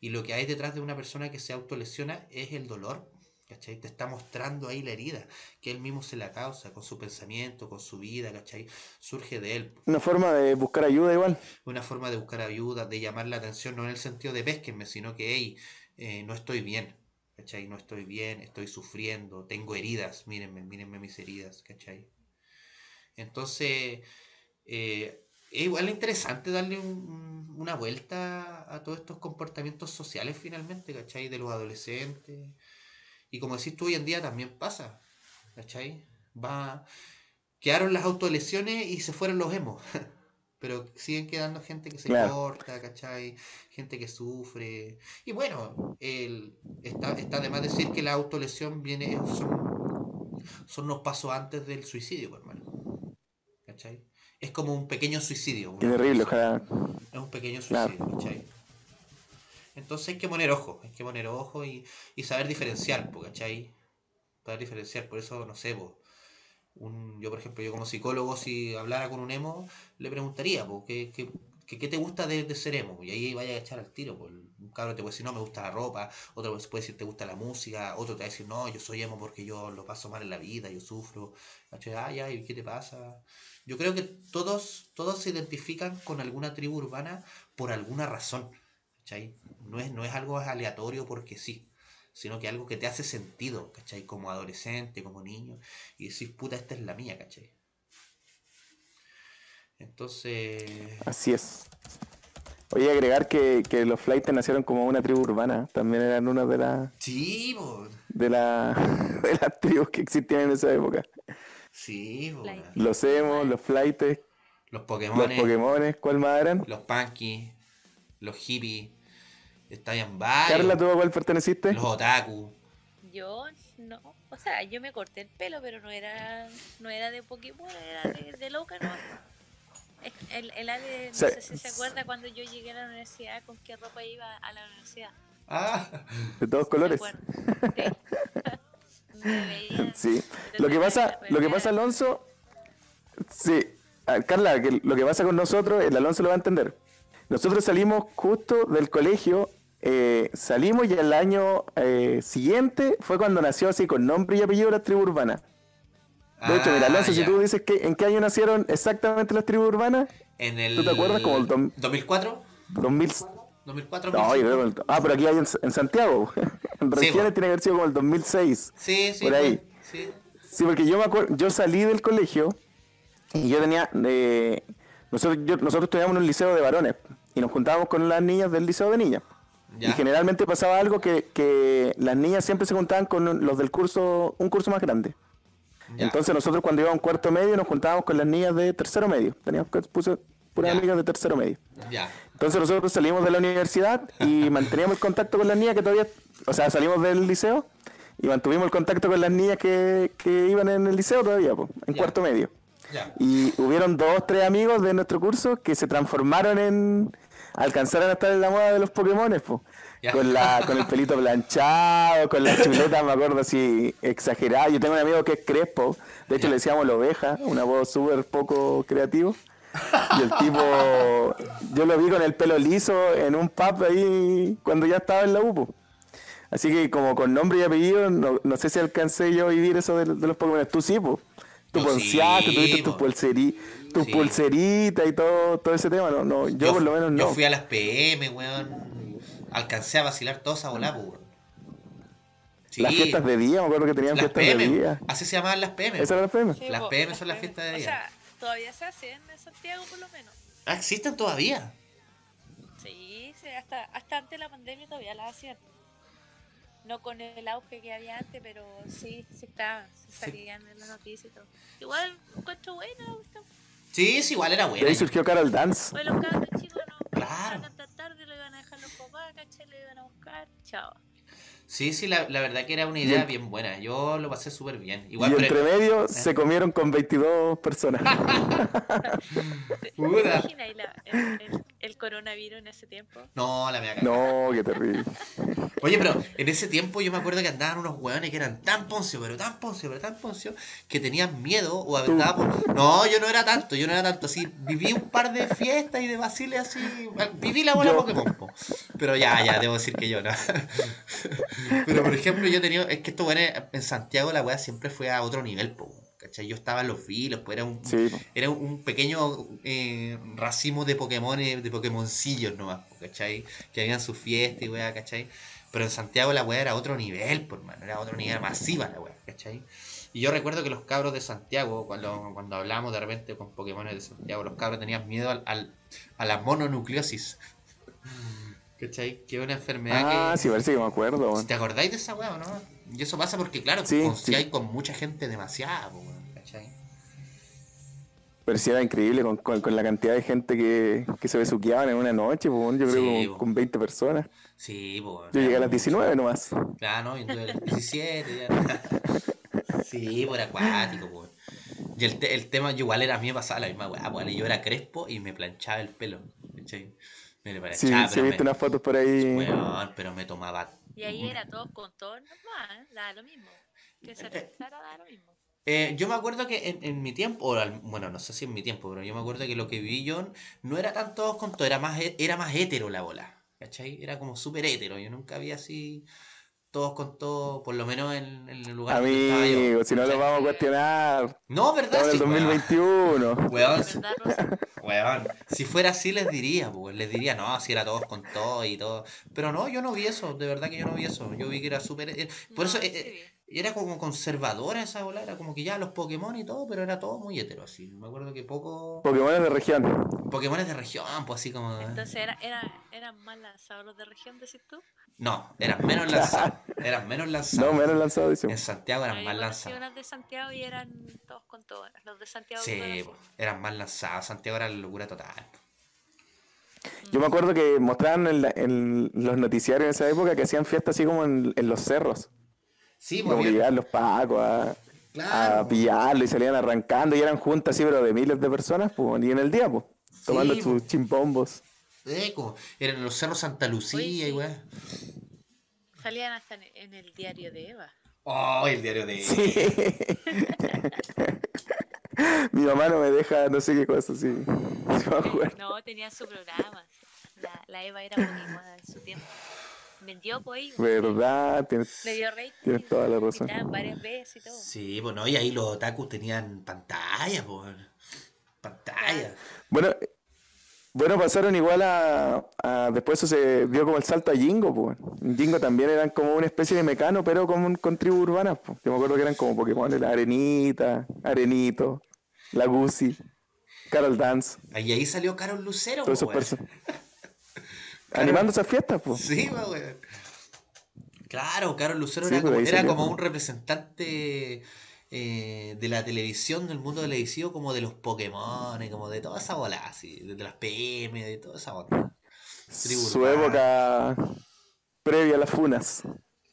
Y lo que hay detrás de una persona que se autolesiona es el dolor, ¿cachai? Te está mostrando ahí la herida, que él mismo se la causa, con su pensamiento, con su vida, ¿cachai? Surge de él. Una forma de buscar ayuda igual. Una forma de buscar ayuda, de llamar la atención, no en el sentido de pésquenme, sino que, hey, eh, no estoy bien, ¿cachai? No estoy bien, estoy sufriendo, tengo heridas, mírenme, mírenme mis heridas, ¿cachai? Entonces, eh, es igual interesante darle un- una vuelta a todos estos comportamientos sociales finalmente, ¿cachai? De los adolescentes. Y como decís tú, hoy en día también pasa, ¿cachai? Va, quedaron las autolesiones y se fueron los emos. Pero siguen quedando gente que se Claro. corta, ¿cachai? Gente que sufre. Y bueno, el, está, está de más decir que la autolesión viene, son, son unos pasos antes del suicidio, pues, hermano. ¿Cachai? Es como un pequeño suicidio. Qué terrible, ojalá. Es un pequeño Claro. suicidio, ¿cachai? Entonces hay que poner ojo, hay que poner ojo y, y saber diferenciar, po, ¿cachai? Saber diferenciar, por eso, no sé, po, un, yo por ejemplo, yo como psicólogo, si hablara con un emo, le preguntaría, po, ¿qué, qué, qué- te gusta de, de ser emo? Y ahí vaya a echar al tiro, po. un cabro te puede decir, no, me gusta la ropa, otro puede decir, te gusta la música, otro te va a decir, no, yo soy emo porque yo lo paso mal en la vida, yo sufro. Ah, ya, ¿y qué te pasa? Yo creo que todos, todos se identifican con alguna tribu urbana por alguna razón. No es, no es algo aleatorio porque sí, sino que algo que te hace sentido, ¿cachai? Como adolescente, como niño, y decís, puta, esta es la mía, ¿cachai? Entonces, Así es. Oye, agregar que, que los flights nacieron como una tribu urbana. También eran una de, la, sí, de, la, de las tribus que existían en esa época. sí, po, Flight. Los emos, los flights, los los Pokémon, ¿cuál más eran? los Punky, los hippies, estaban varios, Carla, ¿tú a cuál perteneciste? los Otaku. Yo no, o sea, yo me corté el pelo, pero no era, no era de Pokémon, era de, de loca, ¿no? El, el Ale, no Se- sé si se acuerda cuando yo llegué a la universidad, con qué ropa iba a la universidad. Ah, De todos ¿Se colores. Sí. Me veía- Sí. Lo que pasa, lo que pasa, Alonso, sí, Carla, que lo que pasa con nosotros, el Alonso lo va a entender. Nosotros salimos justo del colegio, eh, salimos y el año eh, siguiente fue cuando nació así con nombre y apellido la tribu urbana. De hecho, mira, Ah, Alonso, si tú dices que en qué año nacieron exactamente las tribus urbanas, En el ¿Tú te acuerdas como el dom- 2004? 2000... 2004, No, yo creo que- Ah, pero aquí hay en, en Santiago. en Sí, regiones tiene que haber sido como el 2006. Sí, sí. Por ahí. sí. Sí, porque yo me acuerdo, yo salí del colegio y yo tenía, eh, nosotros, yo- nosotros estudiábamos en un liceo de varones y nos juntábamos con las niñas del liceo de niñas. Ya. Y generalmente pasaba algo que, que las niñas siempre se juntaban con los del curso, un curso más grande. Ya. Entonces nosotros cuando íbamos a un cuarto medio nos juntábamos con las niñas de tercero medio. Teníamos que puse puras Ya. amigas de tercero medio. Entonces nosotros salimos de la universidad y manteníamos el contacto con las niñas que todavía, o sea, salimos del liceo y mantuvimos el contacto con las niñas que, que iban en el liceo todavía, po, en cuarto medio. Y hubieron dos, tres amigos de nuestro curso que se transformaron en, alcanzaron a estar en la moda de los Pokémones, po. Con, la, con el pelito planchado, con las chuletas, me acuerdo así, exagerada. Yo tengo un amigo que es Crespo, de hecho le decíamos la oveja, una voz súper poco creativo. Y el tipo, yo lo vi con el pelo liso en un pub ahí cuando ya estaba en la UPO. Así que como con nombre y apellido, no, no sé si alcancé yo a vivir eso de, de los Pokémon. Tú sí, po. Tú Yo ponceaste, sí, tuviste tu, po. pulseri, tu Sí. pulserita y todo, todo ese tema. No, no, yo, por lo menos no. Yo fui a las PM, weón. Alcancé a vacilar toda esa bola, weón. Sí, Las fiestas de día, me acuerdo que tenían las fiestas PM. de día. Así se llamaban las PM. ¿Esa era la PM? Sí, Las po, PM son las fiestas de O día. sea, todavía se hacen en Santiago por lo menos. Ah, existen todavía. Sí, sí, hasta, hasta antes de la pandemia todavía las hacían. No con el auge que había antes, pero sí, sí estaban, sí salían en las noticias y todo. Igual encuentro buena. Sí, sí, igual era De buena. ahí surgió Carol Dance. Los cabros chicos no Claro. tan tarde, lo iban a dejar los papás, ¿cachai? Lo iban a buscar, chao. Sí, sí, la, la verdad que era una idea en- bien buena. Yo lo pasé súper bien. Igual, y pero- entre medio se comieron con 22 personas. ¿Te Puta. imaginas la- el, el- el coronavirus en ese tiempo? No, la mea no, qué terrible. Oye, pero en ese tiempo yo me acuerdo que andaban unos hueones que eran tan poncio, pero tan poncio, pero tan poncio, que tenían miedo o Tú. andaban... No, yo no era tanto, yo no era tanto. Así, viví un par de fiestas y de vaciles así... Viví la bola Yo. Pokémon, po. Pero ya, ya, debo decir que yo no. Pero, por ejemplo, yo tenía... Es que esto, bueno, en Santiago la weá siempre fue a otro nivel, po. ¿Cachai? Yo estaba en los filos, pues era un... Sí. Era un pequeño eh, racimo de Pokémon, de Pokémoncillos nomás, ¿cachai? Que habían su fiesta y weá, ¿cachai? Pero en Santiago la weá era otro nivel, por mano, era otro nivel masiva la weá, ¿cachai? Y yo recuerdo que los cabros de Santiago, cuando, cuando hablamos de repente con Pokémon de Santiago, los cabros tenían miedo al, al- a la mononucleosis. ¿Cachai? Que es una enfermedad Ah, que... sí, parece que me acuerdo. ¿Te acordáis de esa weá o no? Y eso pasa porque, claro, Sí, con- sí. hay con mucha gente demasiada, weón. Pero sí era increíble con, con- con la cantidad de gente que, que se besuqueaban en una noche, pues, yo creo Sí, con, po. con 20 personas. Sí, po, weón, Yo llegué a las mucho. 19 nomás. Claro, ¿no? Y tú eres 17 ya. Sí, por acuático, pues. Y el, te- el tema, yo igual era a mí me pasaba la misma weá, pues, yo era crespo y me planchaba el pelo. ¿cachai? Me lo Sí, planchaba, sí, pero, viste me, unas fotos por ahí. weón, pero me tomaba. Y ahí era todos con ¿eh? da lo mismo. Que se arreglara, da lo mismo. Eh, yo me acuerdo que en, en mi tiempo, o al- bueno, no sé si en mi tiempo, pero yo me acuerdo que lo que viví yo no era tan todos con todo, era más, era más hétero la bola. ¿Cachai? Era como súper hétero. Yo nunca vi así todos con todo, por lo menos en, en el lugar donde estaba yo. Amigo, si no lo vamos a cuestionar. No, ¿verdad? El Sí, weón. 2021. Weón. Weón, si fuera así les diría, pues, les diría, no, si era todos con todo y todo. Pero no, yo no vi eso, de verdad que yo no vi eso. Yo vi que era súper... eh, Por No, eso sí eh, era como conservadora esa bola, era como que ya los Pokémon y todo, pero era todo muy hetero, así. Me acuerdo que poco... Pokémon de región. Pokémones de región, pues así como... Entonces era, era, eran más lanzados los de región, decís tú. No, eran menos lanzados. Eran menos lanzados. No, menos lanzado, dice. En Santiago eran más lanzados. unas de Santiago y eran todos con todos. Los de Santiago Sí, po, eran más lanzados. Santiago era la locura total. Yo me acuerdo que mostraban en, la- en los noticiarios en esa época que hacían fiestas así como en, en los cerros. Sí, pues, los pacos a, Claro, a po. pillarlo y salían arrancando y eran juntas así, pero de miles de personas, pues, y en el día, pues, tomando Sí, sus po. chimbombos. Eco, eran los cerros Santa Lucía y sí. weá. Salían hasta en, en el diario de Eva. Oh, el diario de Sí. Mi mamá no me deja no sé qué cosa, sí. Sí. No, tenía su programa. La, la Eva era buenísima en su tiempo. Vendió ahí. ¿Verdad? Tienes, Le dio rating. tienes toda la razón. varias veces y todo. Sí, bueno, y ahí los otakus tenían pantalla, pues. Pantalla. Bueno, bueno, pasaron igual a, a- Después eso se dio como el salto a Jingo, pues. Jingo también eran como una especie de mecano, pero con, con tribus urbanas, pues. Yo me acuerdo que eran como Pokémon, la Arenita, Arenito, la Gucci, Carol Dance, Ahí, ahí salió Carol Lucero, todos po, esos weón. personajes. Animando esas fiestas, pues. Sí, weón. Claro, Carol Lucero Sí, era, pues, como, era como un representante eh, de la televisión, del mundo televisivo, como de los Pokémon, y como de toda esa bola, así, de las PM, de toda esa. Tribu Su época previa a las funas.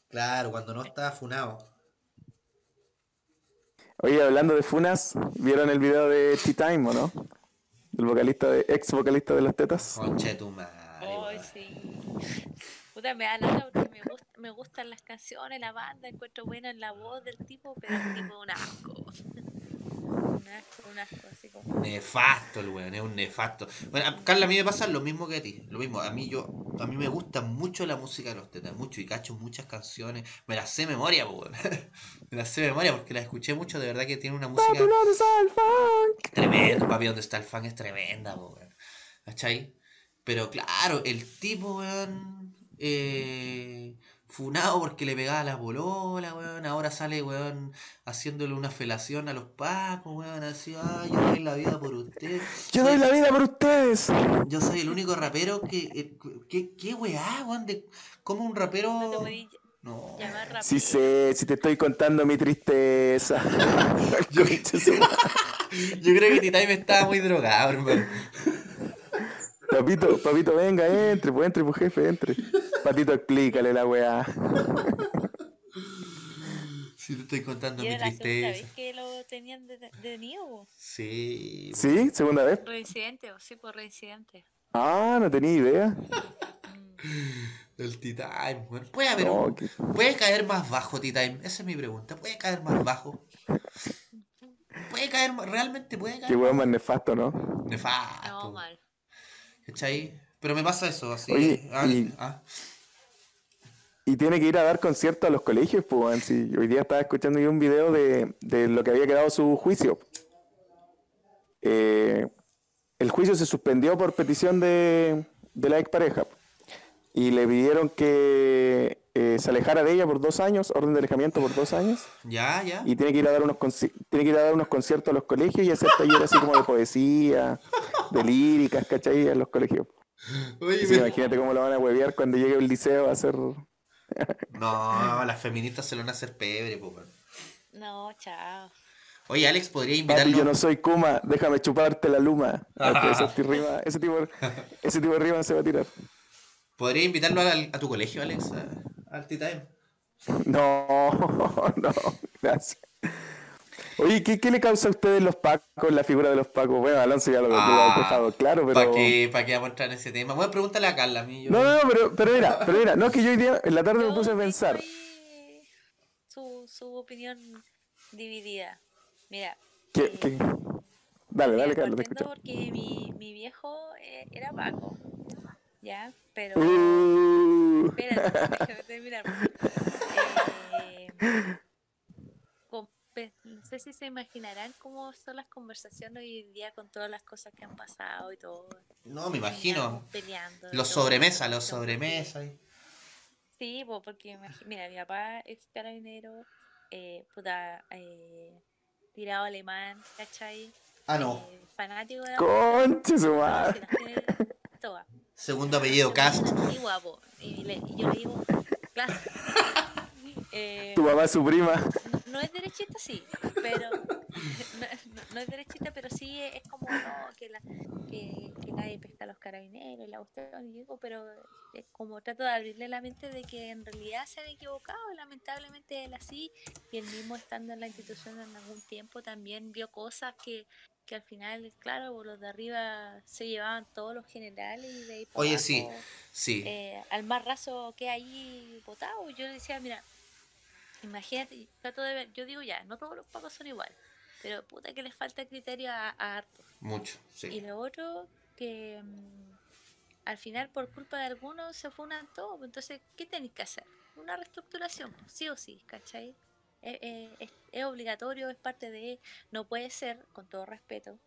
Claro, cuando no estaba funado. Oye, hablando de funas, ¿vieron el video de T-Time o no? El vocalista de, ex vocalista de las tetas. Concha de tu madre. Puta, me da lata porque me, gust- me gustan las canciones, la banda, encuentro buena la voz del tipo, pero el tipo un asco. Un asco, un asco, así como. Nefasto el weón, es un nefasto. Bueno, a- Carla, a mí me pasa lo mismo que a ti. Lo mismo, a mí yo, a mí me gusta mucho la música de los tetas, mucho, y cacho muchas canciones. Me las sé de memoria, weón. Me las sé de memoria porque las escuché mucho, de verdad que tiene una música Papi, ¿dónde está el funk? tremenda, papi, donde está el fan es tremenda, po, weón. ¿Cachai? Pero claro, el tipo, weón, eh, funado porque le pegaba la polola, weón, ahora sale, weón, haciéndole una felación a los pacos, weón, así, ay, yo doy la vida por usted. Yo doy la vida por ustedes. yo soy el único rapero que. eh, ¿Qué, qué weá, weón? De, ¿Cómo un No te rapero.? No. rápido. Sí sé, si te estoy contando mi tristeza. Yo, yo creo que Titay me estaba muy drogado, hermano. Papito, papito, venga, entre, pues entre, pues jefe, entre. Patito, explícale la weá. Si te estoy contando mi era la segunda vez tristeza. que lo tenían de, de niego. Sí. ¿Sí? ¿Segunda vez? Reincidente, o sí, por reincidente. Ah, no tenía idea. El T-Time, weón. Puede haber No, un- que- ¿Puede caer más bajo, T-Time? Esa es mi pregunta. ¿Puede caer más bajo? ¿Puede caer más? ¿Realmente puede caer Qué weón más nefasto, ¿no? Nefasto. No, mal. ¿Cachai? Pero me pasa eso, así. Oye, ah, y- ah. Y tiene que ir a dar conciertos a los colegios, pues, hoy día estaba escuchando yo un video de, de lo que había quedado su juicio. Eh, el juicio se suspendió por petición de, de la expareja. Y le pidieron que eh, se alejara de ella por dos años, orden de alejamiento por dos años, Ya, ya. y tiene que ir a dar unos conci- tiene que ir a dar unos conciertos a los colegios y hacer talleres así como de poesía, de líricas, ¿cachai? En los colegios. Oye, Sí, pero- imagínate cómo lo van a huevear cuando llegue al liceo a hacer. No, las feministas se lo van a hacer pebre, po. No, chao. Oye, Alex, ¿podría Papi, invitarnos? yo no soy Kuma, déjame chuparte la luma. Ah. Ese, tipo- rima- ese tipo, ese tipo de rima se va a tirar. ¿Podría invitarlo a, tu colegio, Alex? A- No, no, gracias. Oye, ¿qué, qué le causa a ustedes los pacos, la figura de los pacos? Bueno, Alonso ya lo, lo ha Ah, dejado claro, pero... ¿Para qué, ¿Para qué vamos a entrar en ese tema? Bueno, pregúntale a Carla, a mí. Yo... No, no, pero, pero mira, pero mira, no es que yo hoy día, en la tarde me puse a pensar. Su, su opinión dividida. Mira. Que, eh, que- Dale, dale, Carlos, te porque mi, mi viejo eh, era Paco. ¿Ya? Pero. Uh, Espérate, déjame terminar. Eh, con- no sé si se imaginarán cómo son las conversaciones hoy en día con todas las cosas que han pasado y todo. No, me imagino. Peleando. Los todo. sobremesas, los Como que- sobremesas. Sí, po, porque mira, mi papá es carabinero, eh, puta, eh, tirado alemán, ¿cachai? Ah, no. Eh, fanático de la conche su madre. Segundo apellido, Cast. Y guapo. Y, le- y yo le digo, claro. Eh, Tu mamá es su prima. no, no es derechista, sí, pero no, no- no es derechista, pero sí es como no, que, la, que, que nadie pesca a los carabineros y la cuestión, digo, pero es como trato de abrirle la mente de que en realidad se han equivocado, y lamentablemente él así, y él mismo estando en la institución en algún tiempo también vio cosas que, que al final, claro, los de arriba se llevaban todos los generales y de ahí para Oye, sí, abajo, Sí. eh, al más raso que ahí votado. Yo le decía, mira, imagínate, y trato de ver, yo digo ya, no todos los pacos son igual, pero puta que les falta criterio a, a hartos. Mucho, Y sí. lo otro, que mm, al final por culpa de algunos se funan todos, pues, entonces, ¿qué tenéis que hacer? Una reestructuración, sí o sí, ¿cachai? Eh, eh, es, es obligatorio, es parte de, no puede ser, con todo respeto,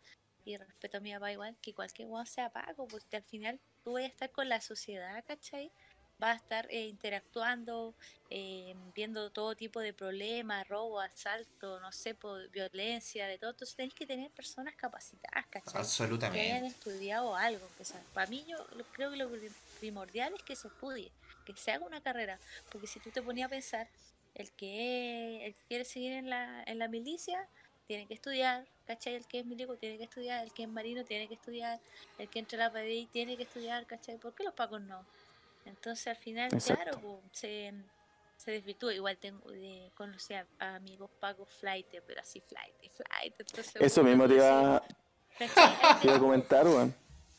y respeto a mi papá igual, que cualquier uno sea pago, porque al final tú vas a estar con la sociedad, ¿cachai? Vas a estar eh, interactuando, eh, viendo todo tipo de problemas, robo, asalto, no sé, violencia, de todo. Entonces tenés que tener personas capacitadas, ¿cachai? que hayan Absolutamente. estudiado algo. Que sea, para mí yo creo que lo pri- primordial es que se estudie, que se haga una carrera, porque si tú te ponías a pensar, el que, el que quiere seguir en la, en la milicia tiene que estudiar, ¿cachai? El que es milico tiene que estudiar, el que es marino tiene que estudiar, el que entra a la PDI tiene que estudiar, ¿cachai? ¿Por qué los pacos no? Entonces al final, Exacto. claro, se, se desvirtúa. Igual tengo, eh, conocí a, a amigos pacos flight, pero así flight, flight. Entonces, Eso mismo te iba, de te iba a comentar, weón.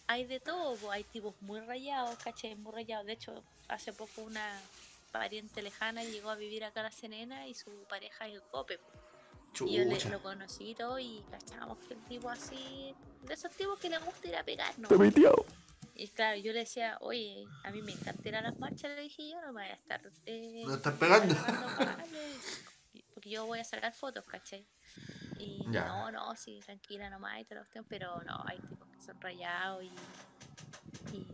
hay de todo, hay tipos muy rayados, ¿cachai? Muy rayados. De hecho, hace poco una pariente lejana llegó a vivir acá a La Serena y su pareja es el cope. Y yo le, lo conocí y todo y cachábamos que el tipo así, de esos tipos que le gusta ir a pegar, ¿no? Y claro, yo le decía, oye, a mí me encanta ir a las marchas, le dije yo, no me voy a estar... Eh, No estar pegando. Porque yo voy a sacar fotos, ¿cachai? Y Ya. no, no, sí, tranquila nomás y toda la cuestión, pero no, hay tipos que son rayados y... Y,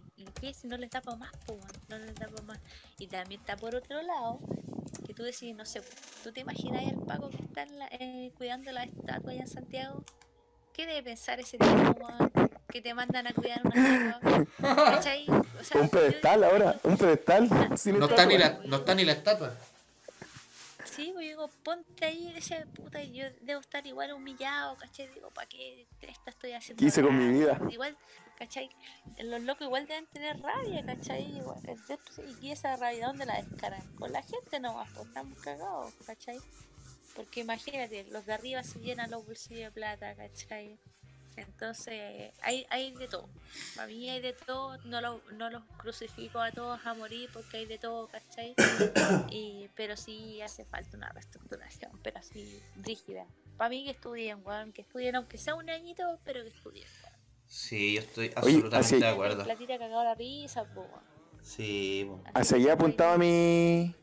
si no les tapa más, pues, no les tapa más. Y también está por otro lado, que tú decís, no sé, ¿tú te imaginas el Paco que está en la- eh, cuidando la estatua allá en Santiago? ¿Qué debe pensar ese tipo? Que te mandan a cuidar una estatua. ¿Cachai? O sea, Un pedestal ahora, un pedestal. sin No está, ni la, no está ni la estatua. Sí, pues digo, ponte ahí, decía, puta, yo debo estar igual humillado, ¿cachai? Digo, ¿para qué esta estoy haciendo? ¿Qué hice con mi vida? Igual, ¿cachai? Los locos igual deben tener rabia, ¿cachai? Igual, dentro- y esa rabia, ¿dónde la descargan? Con la gente nomás, pues estamos cagados, ¿cachai? Porque imagínate, los de arriba se llenan los bolsillos de plata, ¿cachai? Entonces, hay, hay de todo. Para mí hay de todo, no, lo- no los crucifico a todos a morir porque hay de todo, ¿cachai? Y, pero sí hace falta una reestructuración, pero así, rígida. Para mí que estudien, weón, que estudien aunque sea un añito, pero que estudien, weón. Sí, yo estoy Oye, absolutamente así- de acuerdo. La tira cagado la risa, weón. Sí, po. Así Hacia que allá apuntaba mi,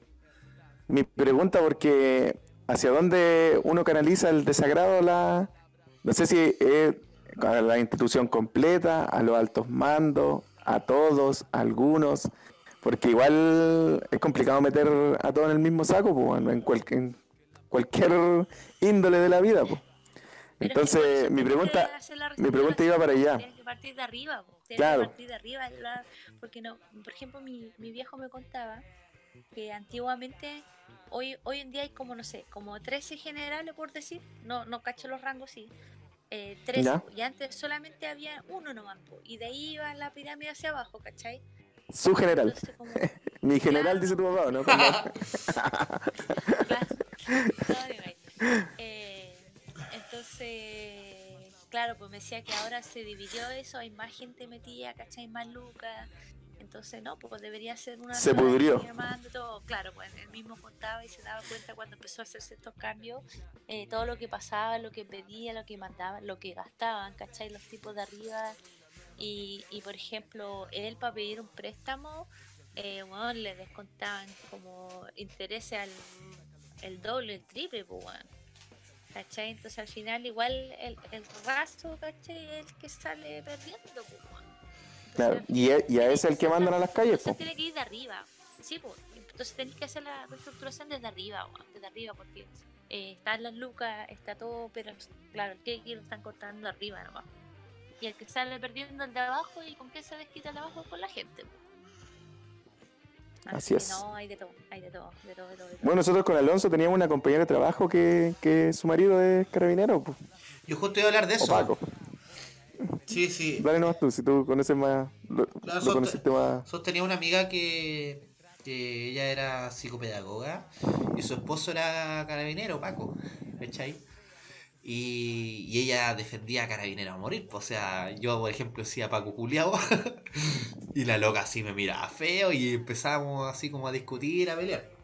mi pregunta porque hacia dónde uno canaliza el desagrado, la, no sé si es a la institución completa, a los altos mandos, a todos, a algunos, Porque igual es complicado meter a todos en el mismo saco, pues, en, cual- en cualquier índole de la vida, Entonces, mi pregunta, mi pregunta iba para allá. Tienes que partir de arriba. Tienes Claro. que partir de arriba. la- Porque no, por ejemplo, mi, mi viejo me contaba que antiguamente, hoy, hoy en día hay como, no sé, como 13 generales, por decir. No, no cacho los rangos, sí. Eh, 13, Ya. po, y antes solamente había uno nomás, y de ahí iba la pirámide hacia abajo, ¿cachai? Su general. Entonces, como, Mi general Claro. dice tu papá, ¿no? Claro. Eh, entonces, claro, pues me decía que ahora se dividió eso, hay más gente metida, ¿cachai? Más lucas. Entonces, no, pues debería ser una. Se pudrió. todo. Claro, pues él mismo contaba y se daba cuenta cuando empezó a hacerse estos cambios, eh, todo lo que pasaba, lo que pedía, lo que mandaban, lo que gastaban, ¿cachai? Los tipos de arriba. Y, y por ejemplo, él para pedir un préstamo, eh, bueno, le descontaban como intereses al el doble, el triple, pues, weón. ¿Cachai? Entonces al final igual el, el raso, ¿cachai? Es el que sale perdiendo, pues. Claro, y, a ese es el que mandan la- a las calles, Entonces pues. tiene que ir de arriba. Sí, pues. Entonces tenéis que hacer la reestructuración desde arriba, desde arriba, porque eh, están las lucas, está todo, pero claro, el que lo están cortando arriba nomás. Y el que sale perdiendo el de abajo, ¿y con qué se desquita el de abajo? Con la gente. pues. Así que es. No, hay de todo, hay de todo, de todo, de todo. de todo. Bueno, nosotros con Alonso teníamos una compañera de trabajo que, que su marido es carabinero, pues. Yo justo iba a hablar de O eso. Paco. Sí, sí. Dale nomás tú, si tú conoces más, lo, Claro, lo son- conociste más. Nosotros tenía una amiga que, que ella era psicopedagoga y su esposo era carabinero, Paco, ¿cachai? Y, y ella defendía a carabinero a morir. pues, O sea, yo, por ejemplo, decía Paco culiao y la loca así me miraba feo y empezamos así como a discutir, a pelear.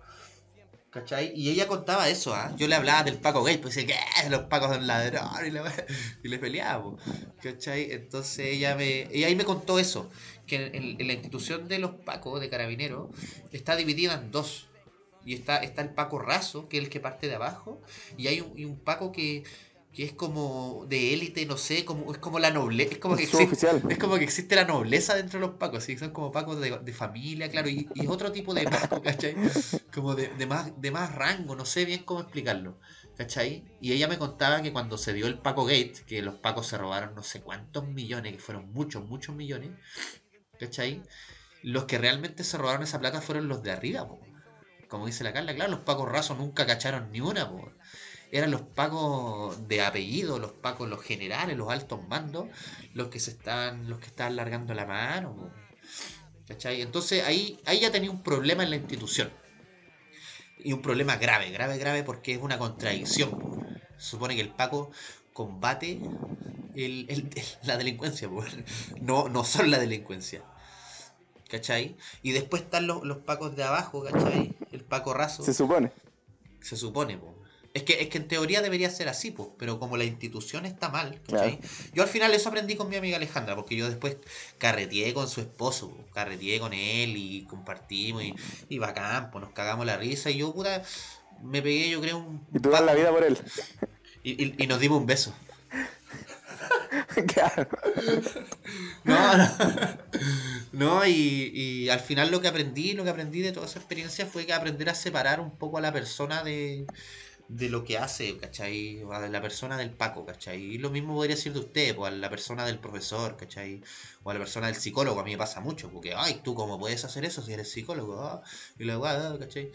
¿Cachai? Y ella contaba eso, ¿ah? Yo le hablaba del Paco gay, pues decía que los Pacos son ladrones y, y le peleaba, ¿cachai? Entonces ella me, ella ahí me contó eso, que en, la institución de los Pacos, de Carabineros, está dividida en dos. Y está, está el Paco raso, que es el que parte de abajo, y hay un Paco que, que es como de élite, no sé, como, es como la nobleza, es como que Es existe, es como que existe la nobleza dentro de los pacos, ¿sí? son como pacos de, de familia, claro, y, y otro tipo de paco, ¿cachai? Como de, de más, de más rango, no sé bien cómo explicarlo, ¿cachai? Y ella me contaba que cuando se dio el Paco Gate, que los pacos se robaron no sé cuántos millones, que fueron muchos, muchos millones, ¿cachai? Los que realmente se robaron esa plata fueron los de arriba, po. como dice la Carla, claro, los pacos rasos nunca cacharon ni una, po. Eran los pacos de apellido, los pacos, los generales, los altos mandos, los que se están, los que están largando la mano. ¿Cachai? Entonces ahí, ahí ya tenía un problema en la institución. Y un problema grave, grave, grave, porque es una contradicción. supone que el Paco combate el- el- la delincuencia, no, no son la delincuencia. ¿Cachai? Y después están los, los pacos de abajo, ¿cachai? El Paco raso. Se supone. Se supone, po. Es que, es que en teoría debería ser así, po, pero como la institución está mal. Yo al final eso aprendí con mi amiga Alejandra, porque yo después carreteé con su esposo, po, carreteé con él y compartimos y, y bacán, pues nos cagamos la risa y yo, puta, me pegué, yo creo, un... Y tú la vida por él. Y, y- y nos dimos un beso. claro. No, no. No, y, y al final lo que aprendí, lo que aprendí de toda esa experiencia fue que aprender a separar un poco a la persona de, de lo que hace, ¿cachai? O a la persona del Paco, ¿cachai? Y lo mismo podría decir de usted, pues a la persona del profesor, ¿cachai? O a la persona del psicólogo, a mí me pasa mucho, porque, ay, ¿tú cómo puedes hacer eso si eres psicólogo? Ah, y la weá, ¿cachai?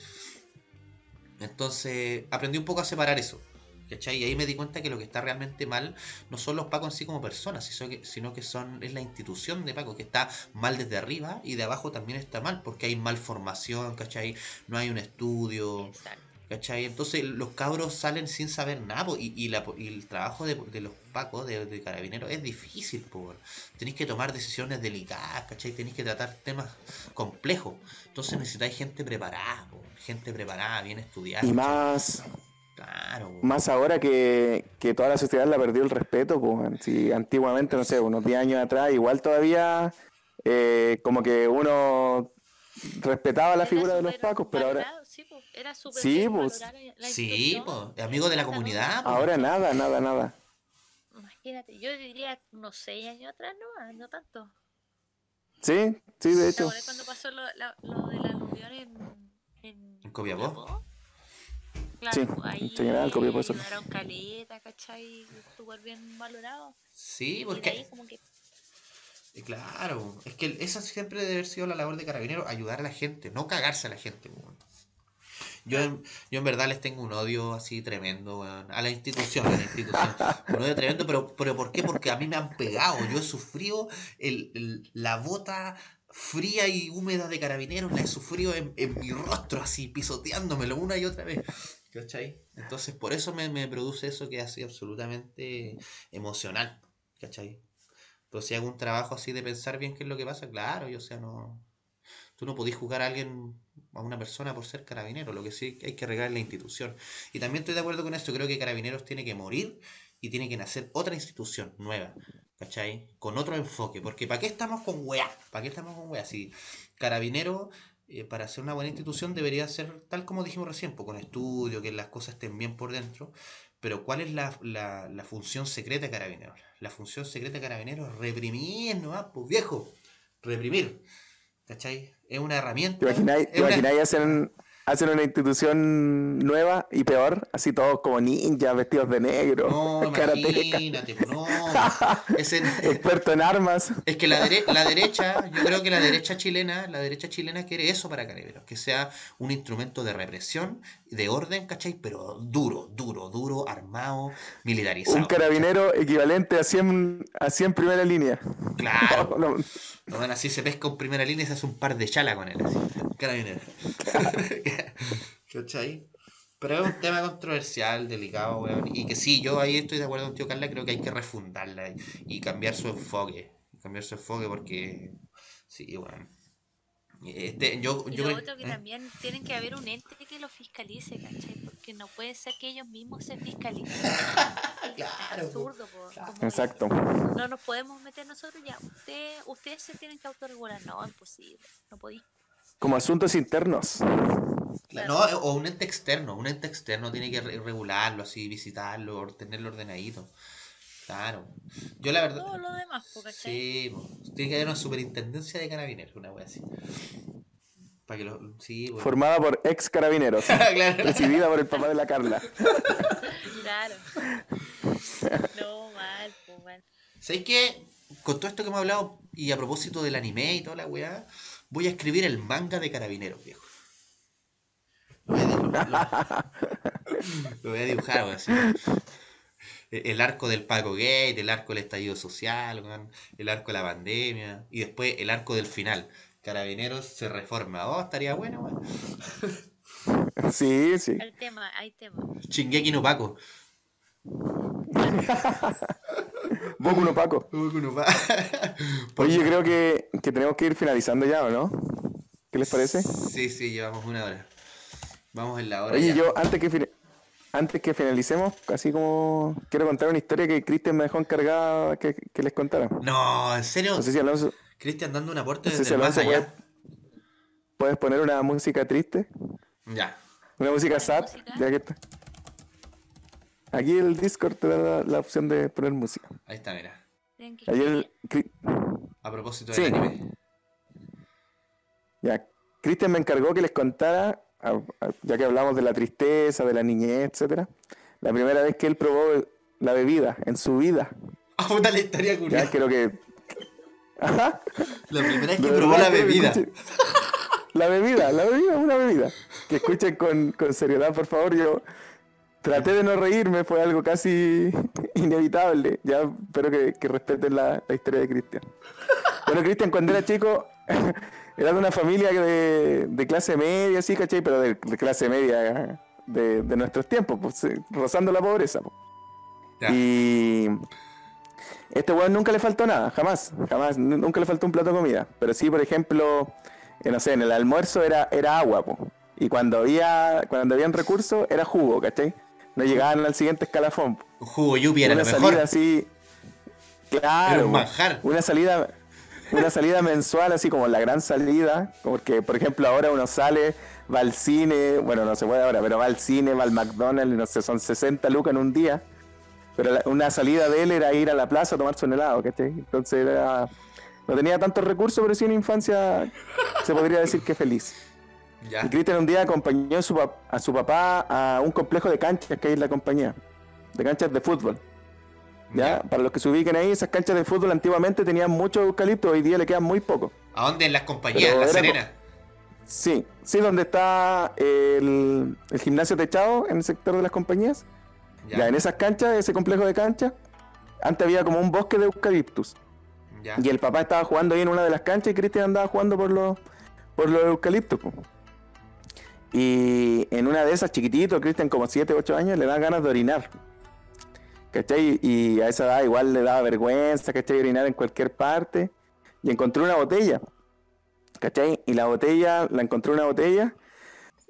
Entonces, aprendí un poco a separar eso. ¿Cachai? Y ahí me di cuenta que lo que está realmente mal no son los pacos en sí como personas, sino que, son, es la institución de Paco, que está mal desde arriba y de abajo también está mal, porque hay mal formación, ¿cachai? No hay un estudio, Exacto. ¿Cachai? Entonces los cabros salen sin saber nada, po, y, y, la, y el trabajo de, de los pacos, de, de carabineros, es difícil, po. tenéis que tomar decisiones delicadas, ¿cachai? Tenéis que tratar temas complejos, entonces necesitáis gente preparada, po, gente preparada, bien estudiada. Y ¿cachai? más, Claro, más ahora que, que toda la sociedad la perdió el respeto, pues. Si antiguamente, no sé, unos 10 años atrás, igual todavía eh, como que uno respetaba la figura de los pacos, pero ahora, sí, era súper Sí, bien pues. la Sí, pues, amigo de la comunidad, pues. ahora nada, nada, nada. Imagínate, yo diría unos seis años atrás, no, no tanto. Sí, Sí, de ¿Te hecho. cuando pasó lo, la- lo del aluvión en, en, ¿En Copiapó? Claro, Sí, pues, ahí en general, Copiapó, eso. caleta, ¿cachai? Súper bien valorado. Sí, Y de porque ahí como que Eh, Claro, es que esa siempre debe haber sido la labor de carabinero, ayudar a la gente, no cagarse a la gente. weón. Yo en, yo en verdad les tengo un odio así tremendo weón, a la institución, a la institución. Un odio tremendo, pero, pero ¿por qué? Porque a mí me han pegado. Yo he sufrido el, el- la bota fría y húmeda de carabineros, la he sufrido en, en mi rostro, así pisoteándomelo una y otra vez. ¿Cachai? Entonces por eso me, me produce eso que es así absolutamente emocional. ¿Cachai? Pero si hago un trabajo así de pensar bien qué es lo que pasa, claro, yo, o sea, no. Tú no podés juzgar a alguien, a una persona por ser carabinero, lo que sí hay que arreglar es la institución. Y también estoy de acuerdo con esto, creo que Carabineros tiene que morir y tiene que nacer otra institución nueva, ¿cachai? Con otro enfoque, porque ¿para qué estamos con weá? ¿Para qué estamos con weá? Si Carabinero, eh, para ser una buena institución, debería ser tal como dijimos recién, con estudio, que las cosas estén bien por dentro. Pero ¿cuál es la, la, función secreta de Carabineros? La función secreta de Carabineros es reprimir, ¿no? Pues viejo, reprimir. ¿Cachai? Es una herramienta. ¿Te imagináis, una- imagináis hacen, una institución nueva y peor? Así todos como ninjas, vestidos de negro, No, imagínate, pues, no. Ese- experto en armas. Es que la, dere- la derecha, yo creo que la derecha chilena, la derecha chilena quiere eso para Carabineros, que sea un instrumento de represión, de orden, ¿cachai? Pero duro, duro, duro, armado, militarizado. Un carabinero equivalente a 100, a 100 primera línea. Claro. No, No, bueno, así se pesca en primera línea y se hace un par de chala con él, así. Carabinero. ¿Cachai? Pero es un tema controversial, delicado, weón. Y que sí, yo ahí estoy de acuerdo con tío Carla, creo que hay que refundarla y, cambiar su enfoque. Cambiar su enfoque porque. Sí, weón. Este, yo, Y yo lo otro que ¿eh? también tienen que haber un ente que lo fiscalice, ¿cachai? Porque no puede ser que ellos mismos se fiscalicen. Claro, absurdo, po, claro. Exacto. No nos podemos meter nosotros ya. Usted, ustedes se tienen que autorregular. No, imposible. No podéis. Como asuntos internos. No, o un ente externo, un ente externo tiene que re- regularlo así, visitarlo, tenerlo ordenadito. Claro. Yo la verdad. Todo lo demás, po, ¿cachai? Sí, tiene que haber una superintendencia de carabineros, una wea así. Para que lo. Sí, bueno. Formada por ex carabineros. claro. Recibida por el papá de la Carla. Claro. No, mal, po, mal. ¿Sabéis qué? Con todo esto que hemos hablado, y a propósito del anime y toda la weá, voy a escribir el manga de carabineros, viejo. Lo voy a dibujar, lo- voy a dibujar. E- El arco del Paco Gate, el arco del estallido social, weón, el arco de la pandemia, y después el arco del final. Carabineros se reforma. Oh, estaría bueno. Sí, sí. Hay tema, hay tema. Shingeki no Paco. Boku no Paco. Boku no Oye, yo creo que, que tenemos que ir finalizando ya, ¿o no? ¿Qué les parece? Sí, sí, llevamos una hora. Vamos en la hora. Oye, ya. yo antes que antes que finalicemos, así como quiero contar una historia que Cristian me dejó encargada que, que les contara. No, en serio. No sé si Alonso, Cristian dando un aporte no sé desde si el más puede- allá. puedes poner una música triste, Ya. una música ¿Poner sad, música? ya que está. Aquí el Discord te da la, la opción de poner música. Ahí está, mira. Ayer, Cri- A propósito Sí. del anime. ya, Cristian me encargó que les contara, a- a- ya que hablamos de la tristeza, de la niñez, etcétera, la primera vez que él probó la bebida en su vida. Ah, la historia Ya curiosa. creo que. Ajá. La primera vez que probó la bebida. escuchen- La bebida, la bebida, una bebida. Que escuchen con, con seriedad, por favor. Yo traté de no reírme, fue algo casi inevitable. Ya espero que, que respeten la, la historia de Cristian. Bueno, Cristian, cuando era chico, era de una familia de, de clase media, sí, ¿cachai? Pero de, de clase media de, de nuestros tiempos, pues, rozando la pobreza. pues. Y este weón nunca le faltó nada, jamás, jamás, nu- nunca le faltó un plato de comida. Pero sí, por ejemplo, eh, no sé, en el almuerzo era, era agua, po. Y cuando había, cuando habían recursos, era jugo, ¿cachai? No llegaban al siguiente escalafón. po. Un jugo yupi era una lo salida mejor. así. Era Claro, po. una salida, una salida mensual, así como la gran salida. Porque, por ejemplo, ahora uno sale, va al cine, bueno, no se puede ahora, pero va al cine, va al McDonald's, no sé, son 60 lucas en un día. Pero la- una salida de él era ir a la plaza a tomarse un helado, ¿cachai? Entonces era, no tenía tantos recursos, pero sí una infancia, se podría decir que feliz. Ya. Y Cristian un día acompañó a su, a su papá a un complejo de canchas que hay en la compañía, de canchas de fútbol. ¿Ya? Para los que se ubiquen ahí, esas canchas de fútbol antiguamente tenían mucho eucalipto, hoy día le quedan muy poco. ¿A dónde? En las compañías, en La Serena. Sí, sí, donde está el, el gimnasio techado en el sector de las compañías. Ya. Ya, en esas canchas, ese complejo de canchas, antes había como un bosque de eucaliptus. Ya. Y el papá estaba jugando ahí en una de las canchas y Cristian andaba jugando por los, por los eucaliptos. po. Y en una de esas, chiquitito, Cristian como 7, 8 años, le da ganas de orinar. ¿Cachai? Y a esa edad igual le daba vergüenza, ¿cachai? Orinar en cualquier parte. Y encontró una botella. ¿Cachai? Y la botella, la encontró una botella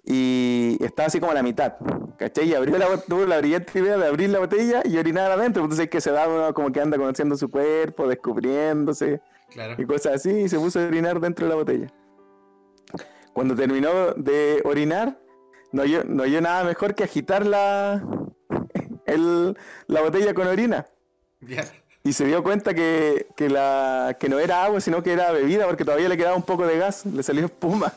y estaba así como a la mitad. ¿Cachai? Y abrió la, tuvo la brillante idea de abrir la botella y orinar adentro. Entonces que se da uno como que anda conociendo su cuerpo, descubriéndose Claro. y cosas así, y se puso a orinar dentro de la botella. Cuando terminó de orinar, no oyó, no oyó nada mejor que agitar la, el- la botella con orina. Y se dio cuenta que, que, la, que no era agua, sino que era bebida, porque todavía le quedaba un poco de gas, le salió espuma.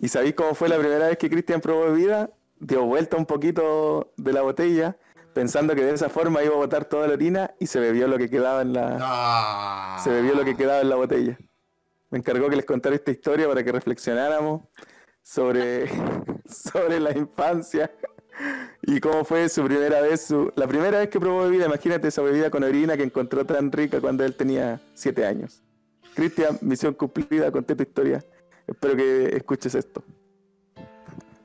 ¿Y sabéis cómo fue la primera vez que Cristian probó bebida? Dio vuelta un poquito de la botella, pensando que de esa forma iba a botar toda la orina, y se bebió lo que quedaba en la, Ah. se bebió lo que quedaba en la botella. Me encargó que les contara esta historia para que reflexionáramos sobre, sobre la infancia y cómo fue su primera vez, su, la primera vez que probó bebida. Imagínate esa bebida con orina que encontró tan rica cuando él tenía 7 años. Cristian, misión cumplida, conté tu historia. Espero que escuches esto.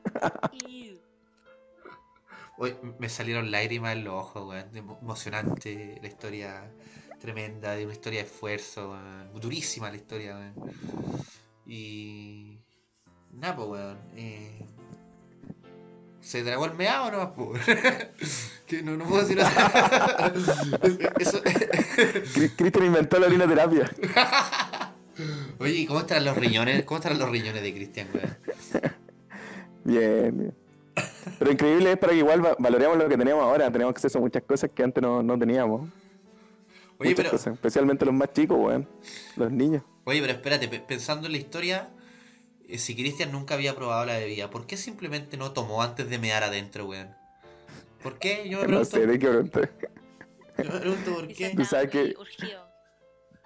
Me salieron lágrimas en los ojos, weón. Emo- Emocionante la historia tremenda, de una historia de esfuerzo, weón. Durísima la historia, weón. Y. Nada, pues, weón. eh, ¿Se tragó el meado o no? po? que no, no puedo decir nada. Eso. Cri- Cristian inventó la orina terapia. Oye, ¿y cómo están los riñones? ¿Cómo están los riñones de Cristian, weón? Bien, bien. Pero increíble es para que igual va- valoremos lo que tenemos ahora. Tenemos acceso a muchas cosas que antes no, no teníamos. Oye, Muchas pero. cosas, especialmente los más chicos, weón. Los niños. Oye, pero espérate, pe- pensando en la historia, si Cristian nunca había probado la bebida, ¿por qué simplemente no tomó antes de mear adentro, weón? ¿Por qué? Yo me No pregunto, sé de qué preguntar. yo me pregunto por qué. Tú estaba sabes que-.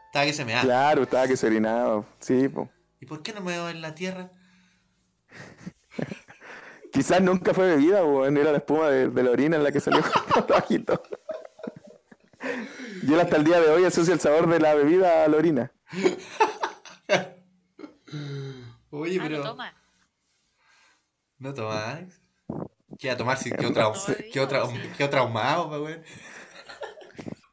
Estaba que se mea. Claro, estaba que se orinaba. Sí, po. ¿Y por qué no me veo en la tierra? Quizás nunca fue bebida, weón. Era la espuma de, de la orina en la que salió bajito. Y él hasta el día de hoy asocia el sabor de la bebida a la orina. No toma. ¿No tomas? ¿Qué va a tomar si quedó, trau... Quedó, trau... quedó traumado, pa, weón?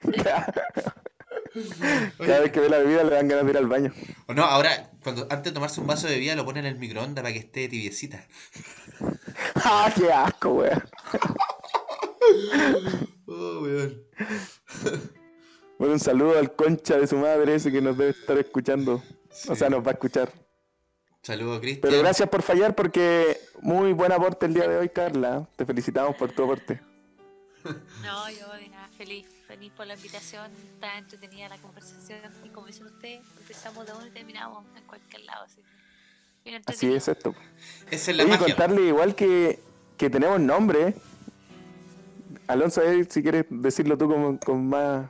Cada vez que ve la bebida le dan ganas de ir al baño. O no, ahora, cuando antes de tomarse un vaso de bebida, lo pone en el microondas para que esté tibiecita. ¡Ah, qué asco, weón! Oh, weón. Bueno, un saludo al concha de su madre ese que nos debe estar escuchando. O sea, nos va a escuchar. Saludos, Cristian. Pero gracias por fallar porque muy buen aporte el día de hoy, Carla. Te felicitamos por tu aporte. No, yo de nada, feliz, feliz por la invitación, está entretenida la conversación y como dicen ustedes, empezamos de uno y terminamos en cualquier lado. Así, bien Así es esto. Esa es la Oye, magia. contarle igual que, que tenemos nombre. Alonso, si quieres decirlo tú con, con más,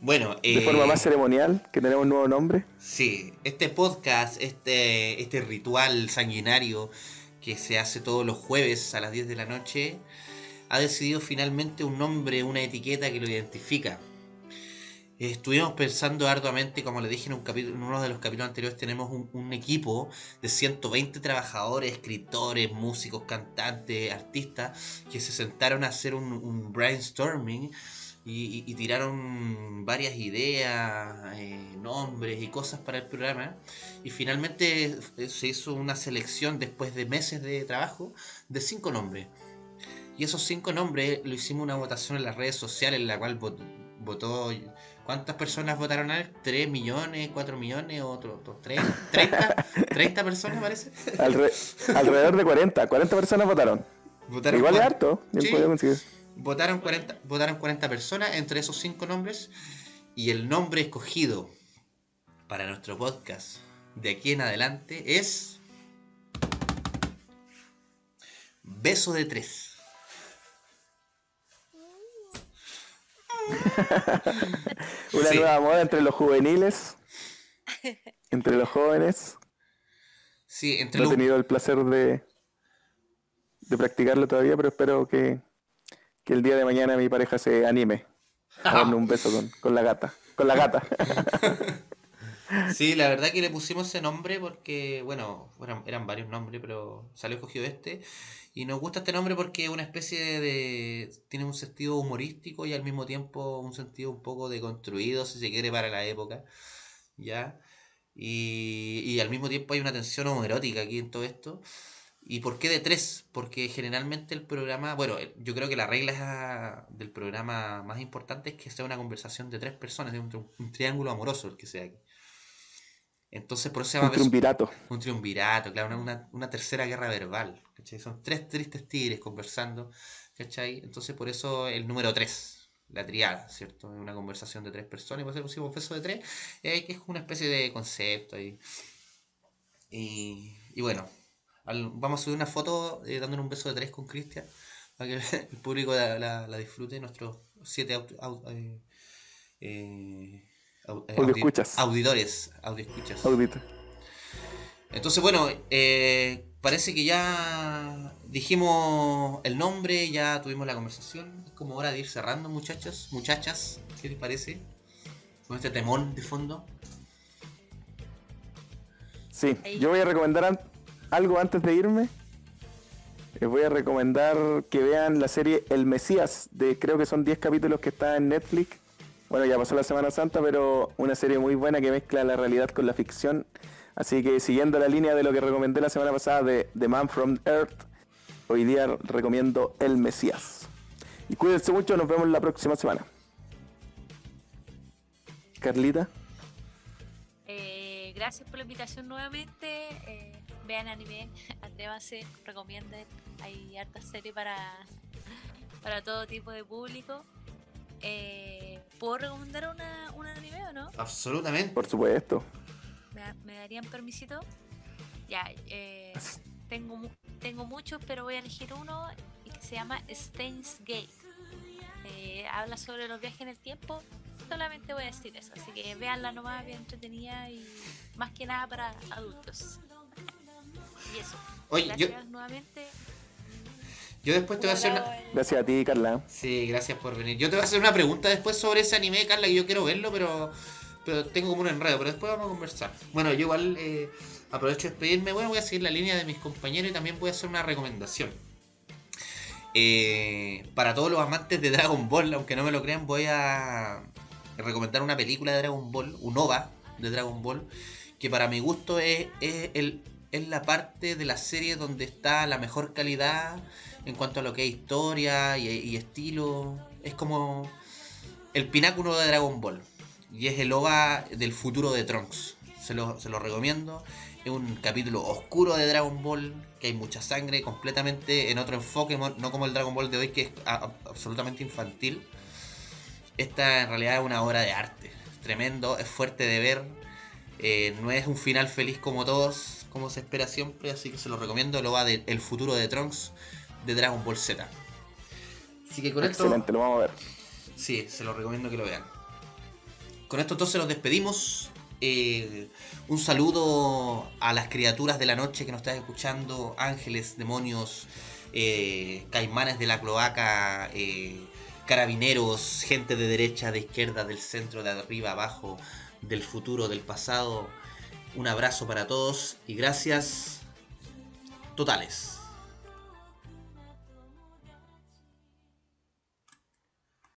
Bueno, de eh, forma más ceremonial, que tenemos un nuevo nombre. Sí, este podcast, este, este ritual sanguinario que se hace todos los jueves a las 10 de la noche, ha decidido finalmente un nombre, una etiqueta que lo identifica. Estuvimos pensando arduamente, como le dije en, un capítulo, en uno de los capítulos anteriores, tenemos un, un equipo de 120 trabajadores, escritores, músicos, cantantes, artistas, que se sentaron a hacer un, un brainstorming y, y- tiraron varias ideas, eh, nombres y cosas para el programa. Y finalmente eh, se hizo una selección después de meses de trabajo de cinco nombres. Y esos cinco nombres lo hicimos una votación en las redes sociales, en la cual vot- votó. ¿Cuántas personas votaron a él? ¿3 millones? ¿4 millones? ¿Otro? otro tres? ¿30? ¿30 personas parece? Alre- alrededor de 40. 40 personas votaron. Votaron Igual es cua- harto. Sí. Votaron 40, votaron 40 personas entre esos cinco nombres y el nombre escogido para nuestro podcast de aquí en adelante es Beso de tres. Una Sí. nueva moda entre los juveniles, entre los jóvenes. Sí, entre No he tenido el placer de, de practicarlo todavía, pero espero que, que el día de mañana mi pareja se anime a darme un beso con, con la gata. Con la gata. Sí, la verdad que le pusimos ese nombre porque, bueno, eran, varios nombres, pero salió escogido este. Y nos gusta este nombre porque es una especie de... tiene un sentido humorístico y al mismo tiempo un sentido un poco deconstruido, si se quiere, para la época. ¿Ya? Y, y al mismo tiempo hay una tensión homoerótica aquí en todo esto. ¿Y por qué de tres? Porque generalmente el programa, bueno, yo creo que la regla del programa más importante es que sea una conversación de tres personas, es un, un triángulo amoroso el que sea aquí. Entonces por eso se llama Un triunvirato. un triunvirato, claro, una, una, tercera guerra verbal. ¿cachai? Son tres tristes tigres conversando, ¿cachai? Entonces por eso el número tres, la triada, ¿cierto? Es una conversación de tres personas y por eso pusimos beso de tres, eh, que es una especie de concepto ahí. Y, y bueno, al- vamos a subir una foto eh, dándole un beso de tres con Cristian, para que el público la, la- la disfrute, nuestros siete aut- au- eh, eh, eh, audi- Audioescuchas. auditores, audioescuchas. Audita. Entonces, bueno, eh, parece que ya dijimos el nombre, ya tuvimos la conversación. Es como hora de ir cerrando, muchachos, muchachas. ¿Qué les parece? Con este temón de fondo. Sí, yo voy a recomendar an- algo antes de irme. Les voy a recomendar que vean la serie El Mesías, de creo que son 10 capítulos que está en Netflix. Bueno, ya pasó la Semana Santa, pero una serie muy buena que mezcla la realidad con la ficción. Así que siguiendo la línea de lo que recomendé la semana pasada de The Man from Earth, hoy día recomiendo El Mesías. Y cuídense mucho, nos vemos la próxima semana. Carlita, Eh, gracias por la invitación nuevamente. eh, vean anime, atrévanse, recomienden. Hay harta serie para, para todo tipo de público. Eh, ¿Puedo recomendar una, un anime o no? Absolutamente. por supuesto. ¿Me, me darían permisito? Ya, eh, tengo, tengo muchos, pero voy a elegir uno y que se llama Steins Gate. Eh, habla sobre los viajes en el tiempo. Solamente voy a decir eso, así que véanla nomás, bien entretenida y más que nada para adultos. Y eso. Oye, yo, Gracias nuevamente. yo después te voy a hacer una... Gracias a ti, Carla. Sí, gracias por venir. Yo te voy a hacer una pregunta después sobre ese anime, Carla, que yo quiero verlo, pero, pero tengo como un enredo, pero después vamos a conversar. Bueno, yo igual eh, aprovecho de despedirme, bueno, voy a seguir la línea de mis compañeros y también voy a hacer una recomendación. Eh, para todos los amantes de Dragon Ball, aunque no me lo crean, voy a recomendar una película de Dragon Ball, un OVA de Dragon Ball, que para mi gusto es, es, el, es la parte de la serie donde está la mejor calidad en cuanto a lo que es historia y, estilo. Es como el pináculo de Dragon Ball. Y es el OVA del futuro de Trunks. Se lo, se lo recomiendo. Es un capítulo oscuro de Dragon Ball, que hay mucha sangre, completamente en otro enfoque, no como el Dragon Ball de hoy, que es absolutamente infantil. Esta en realidad es una obra de arte. Es tremendo, es fuerte de ver. eh, no es un final feliz como todos, como se espera siempre, así que se lo recomiendo. El OVA de El futuro de Trunks de Dragon Ball Z. Así que con esto. Excelente, lo vamos a ver. Sí, se lo recomiendo que lo vean. Con esto entonces nos despedimos. Eh, un saludo a las criaturas de la noche que nos están escuchando, ángeles, demonios, eh, caimanes de la cloaca, eh, carabineros, gente de derecha, de izquierda, del centro, de arriba, abajo, del futuro, del pasado. Un abrazo para todos y gracias totales.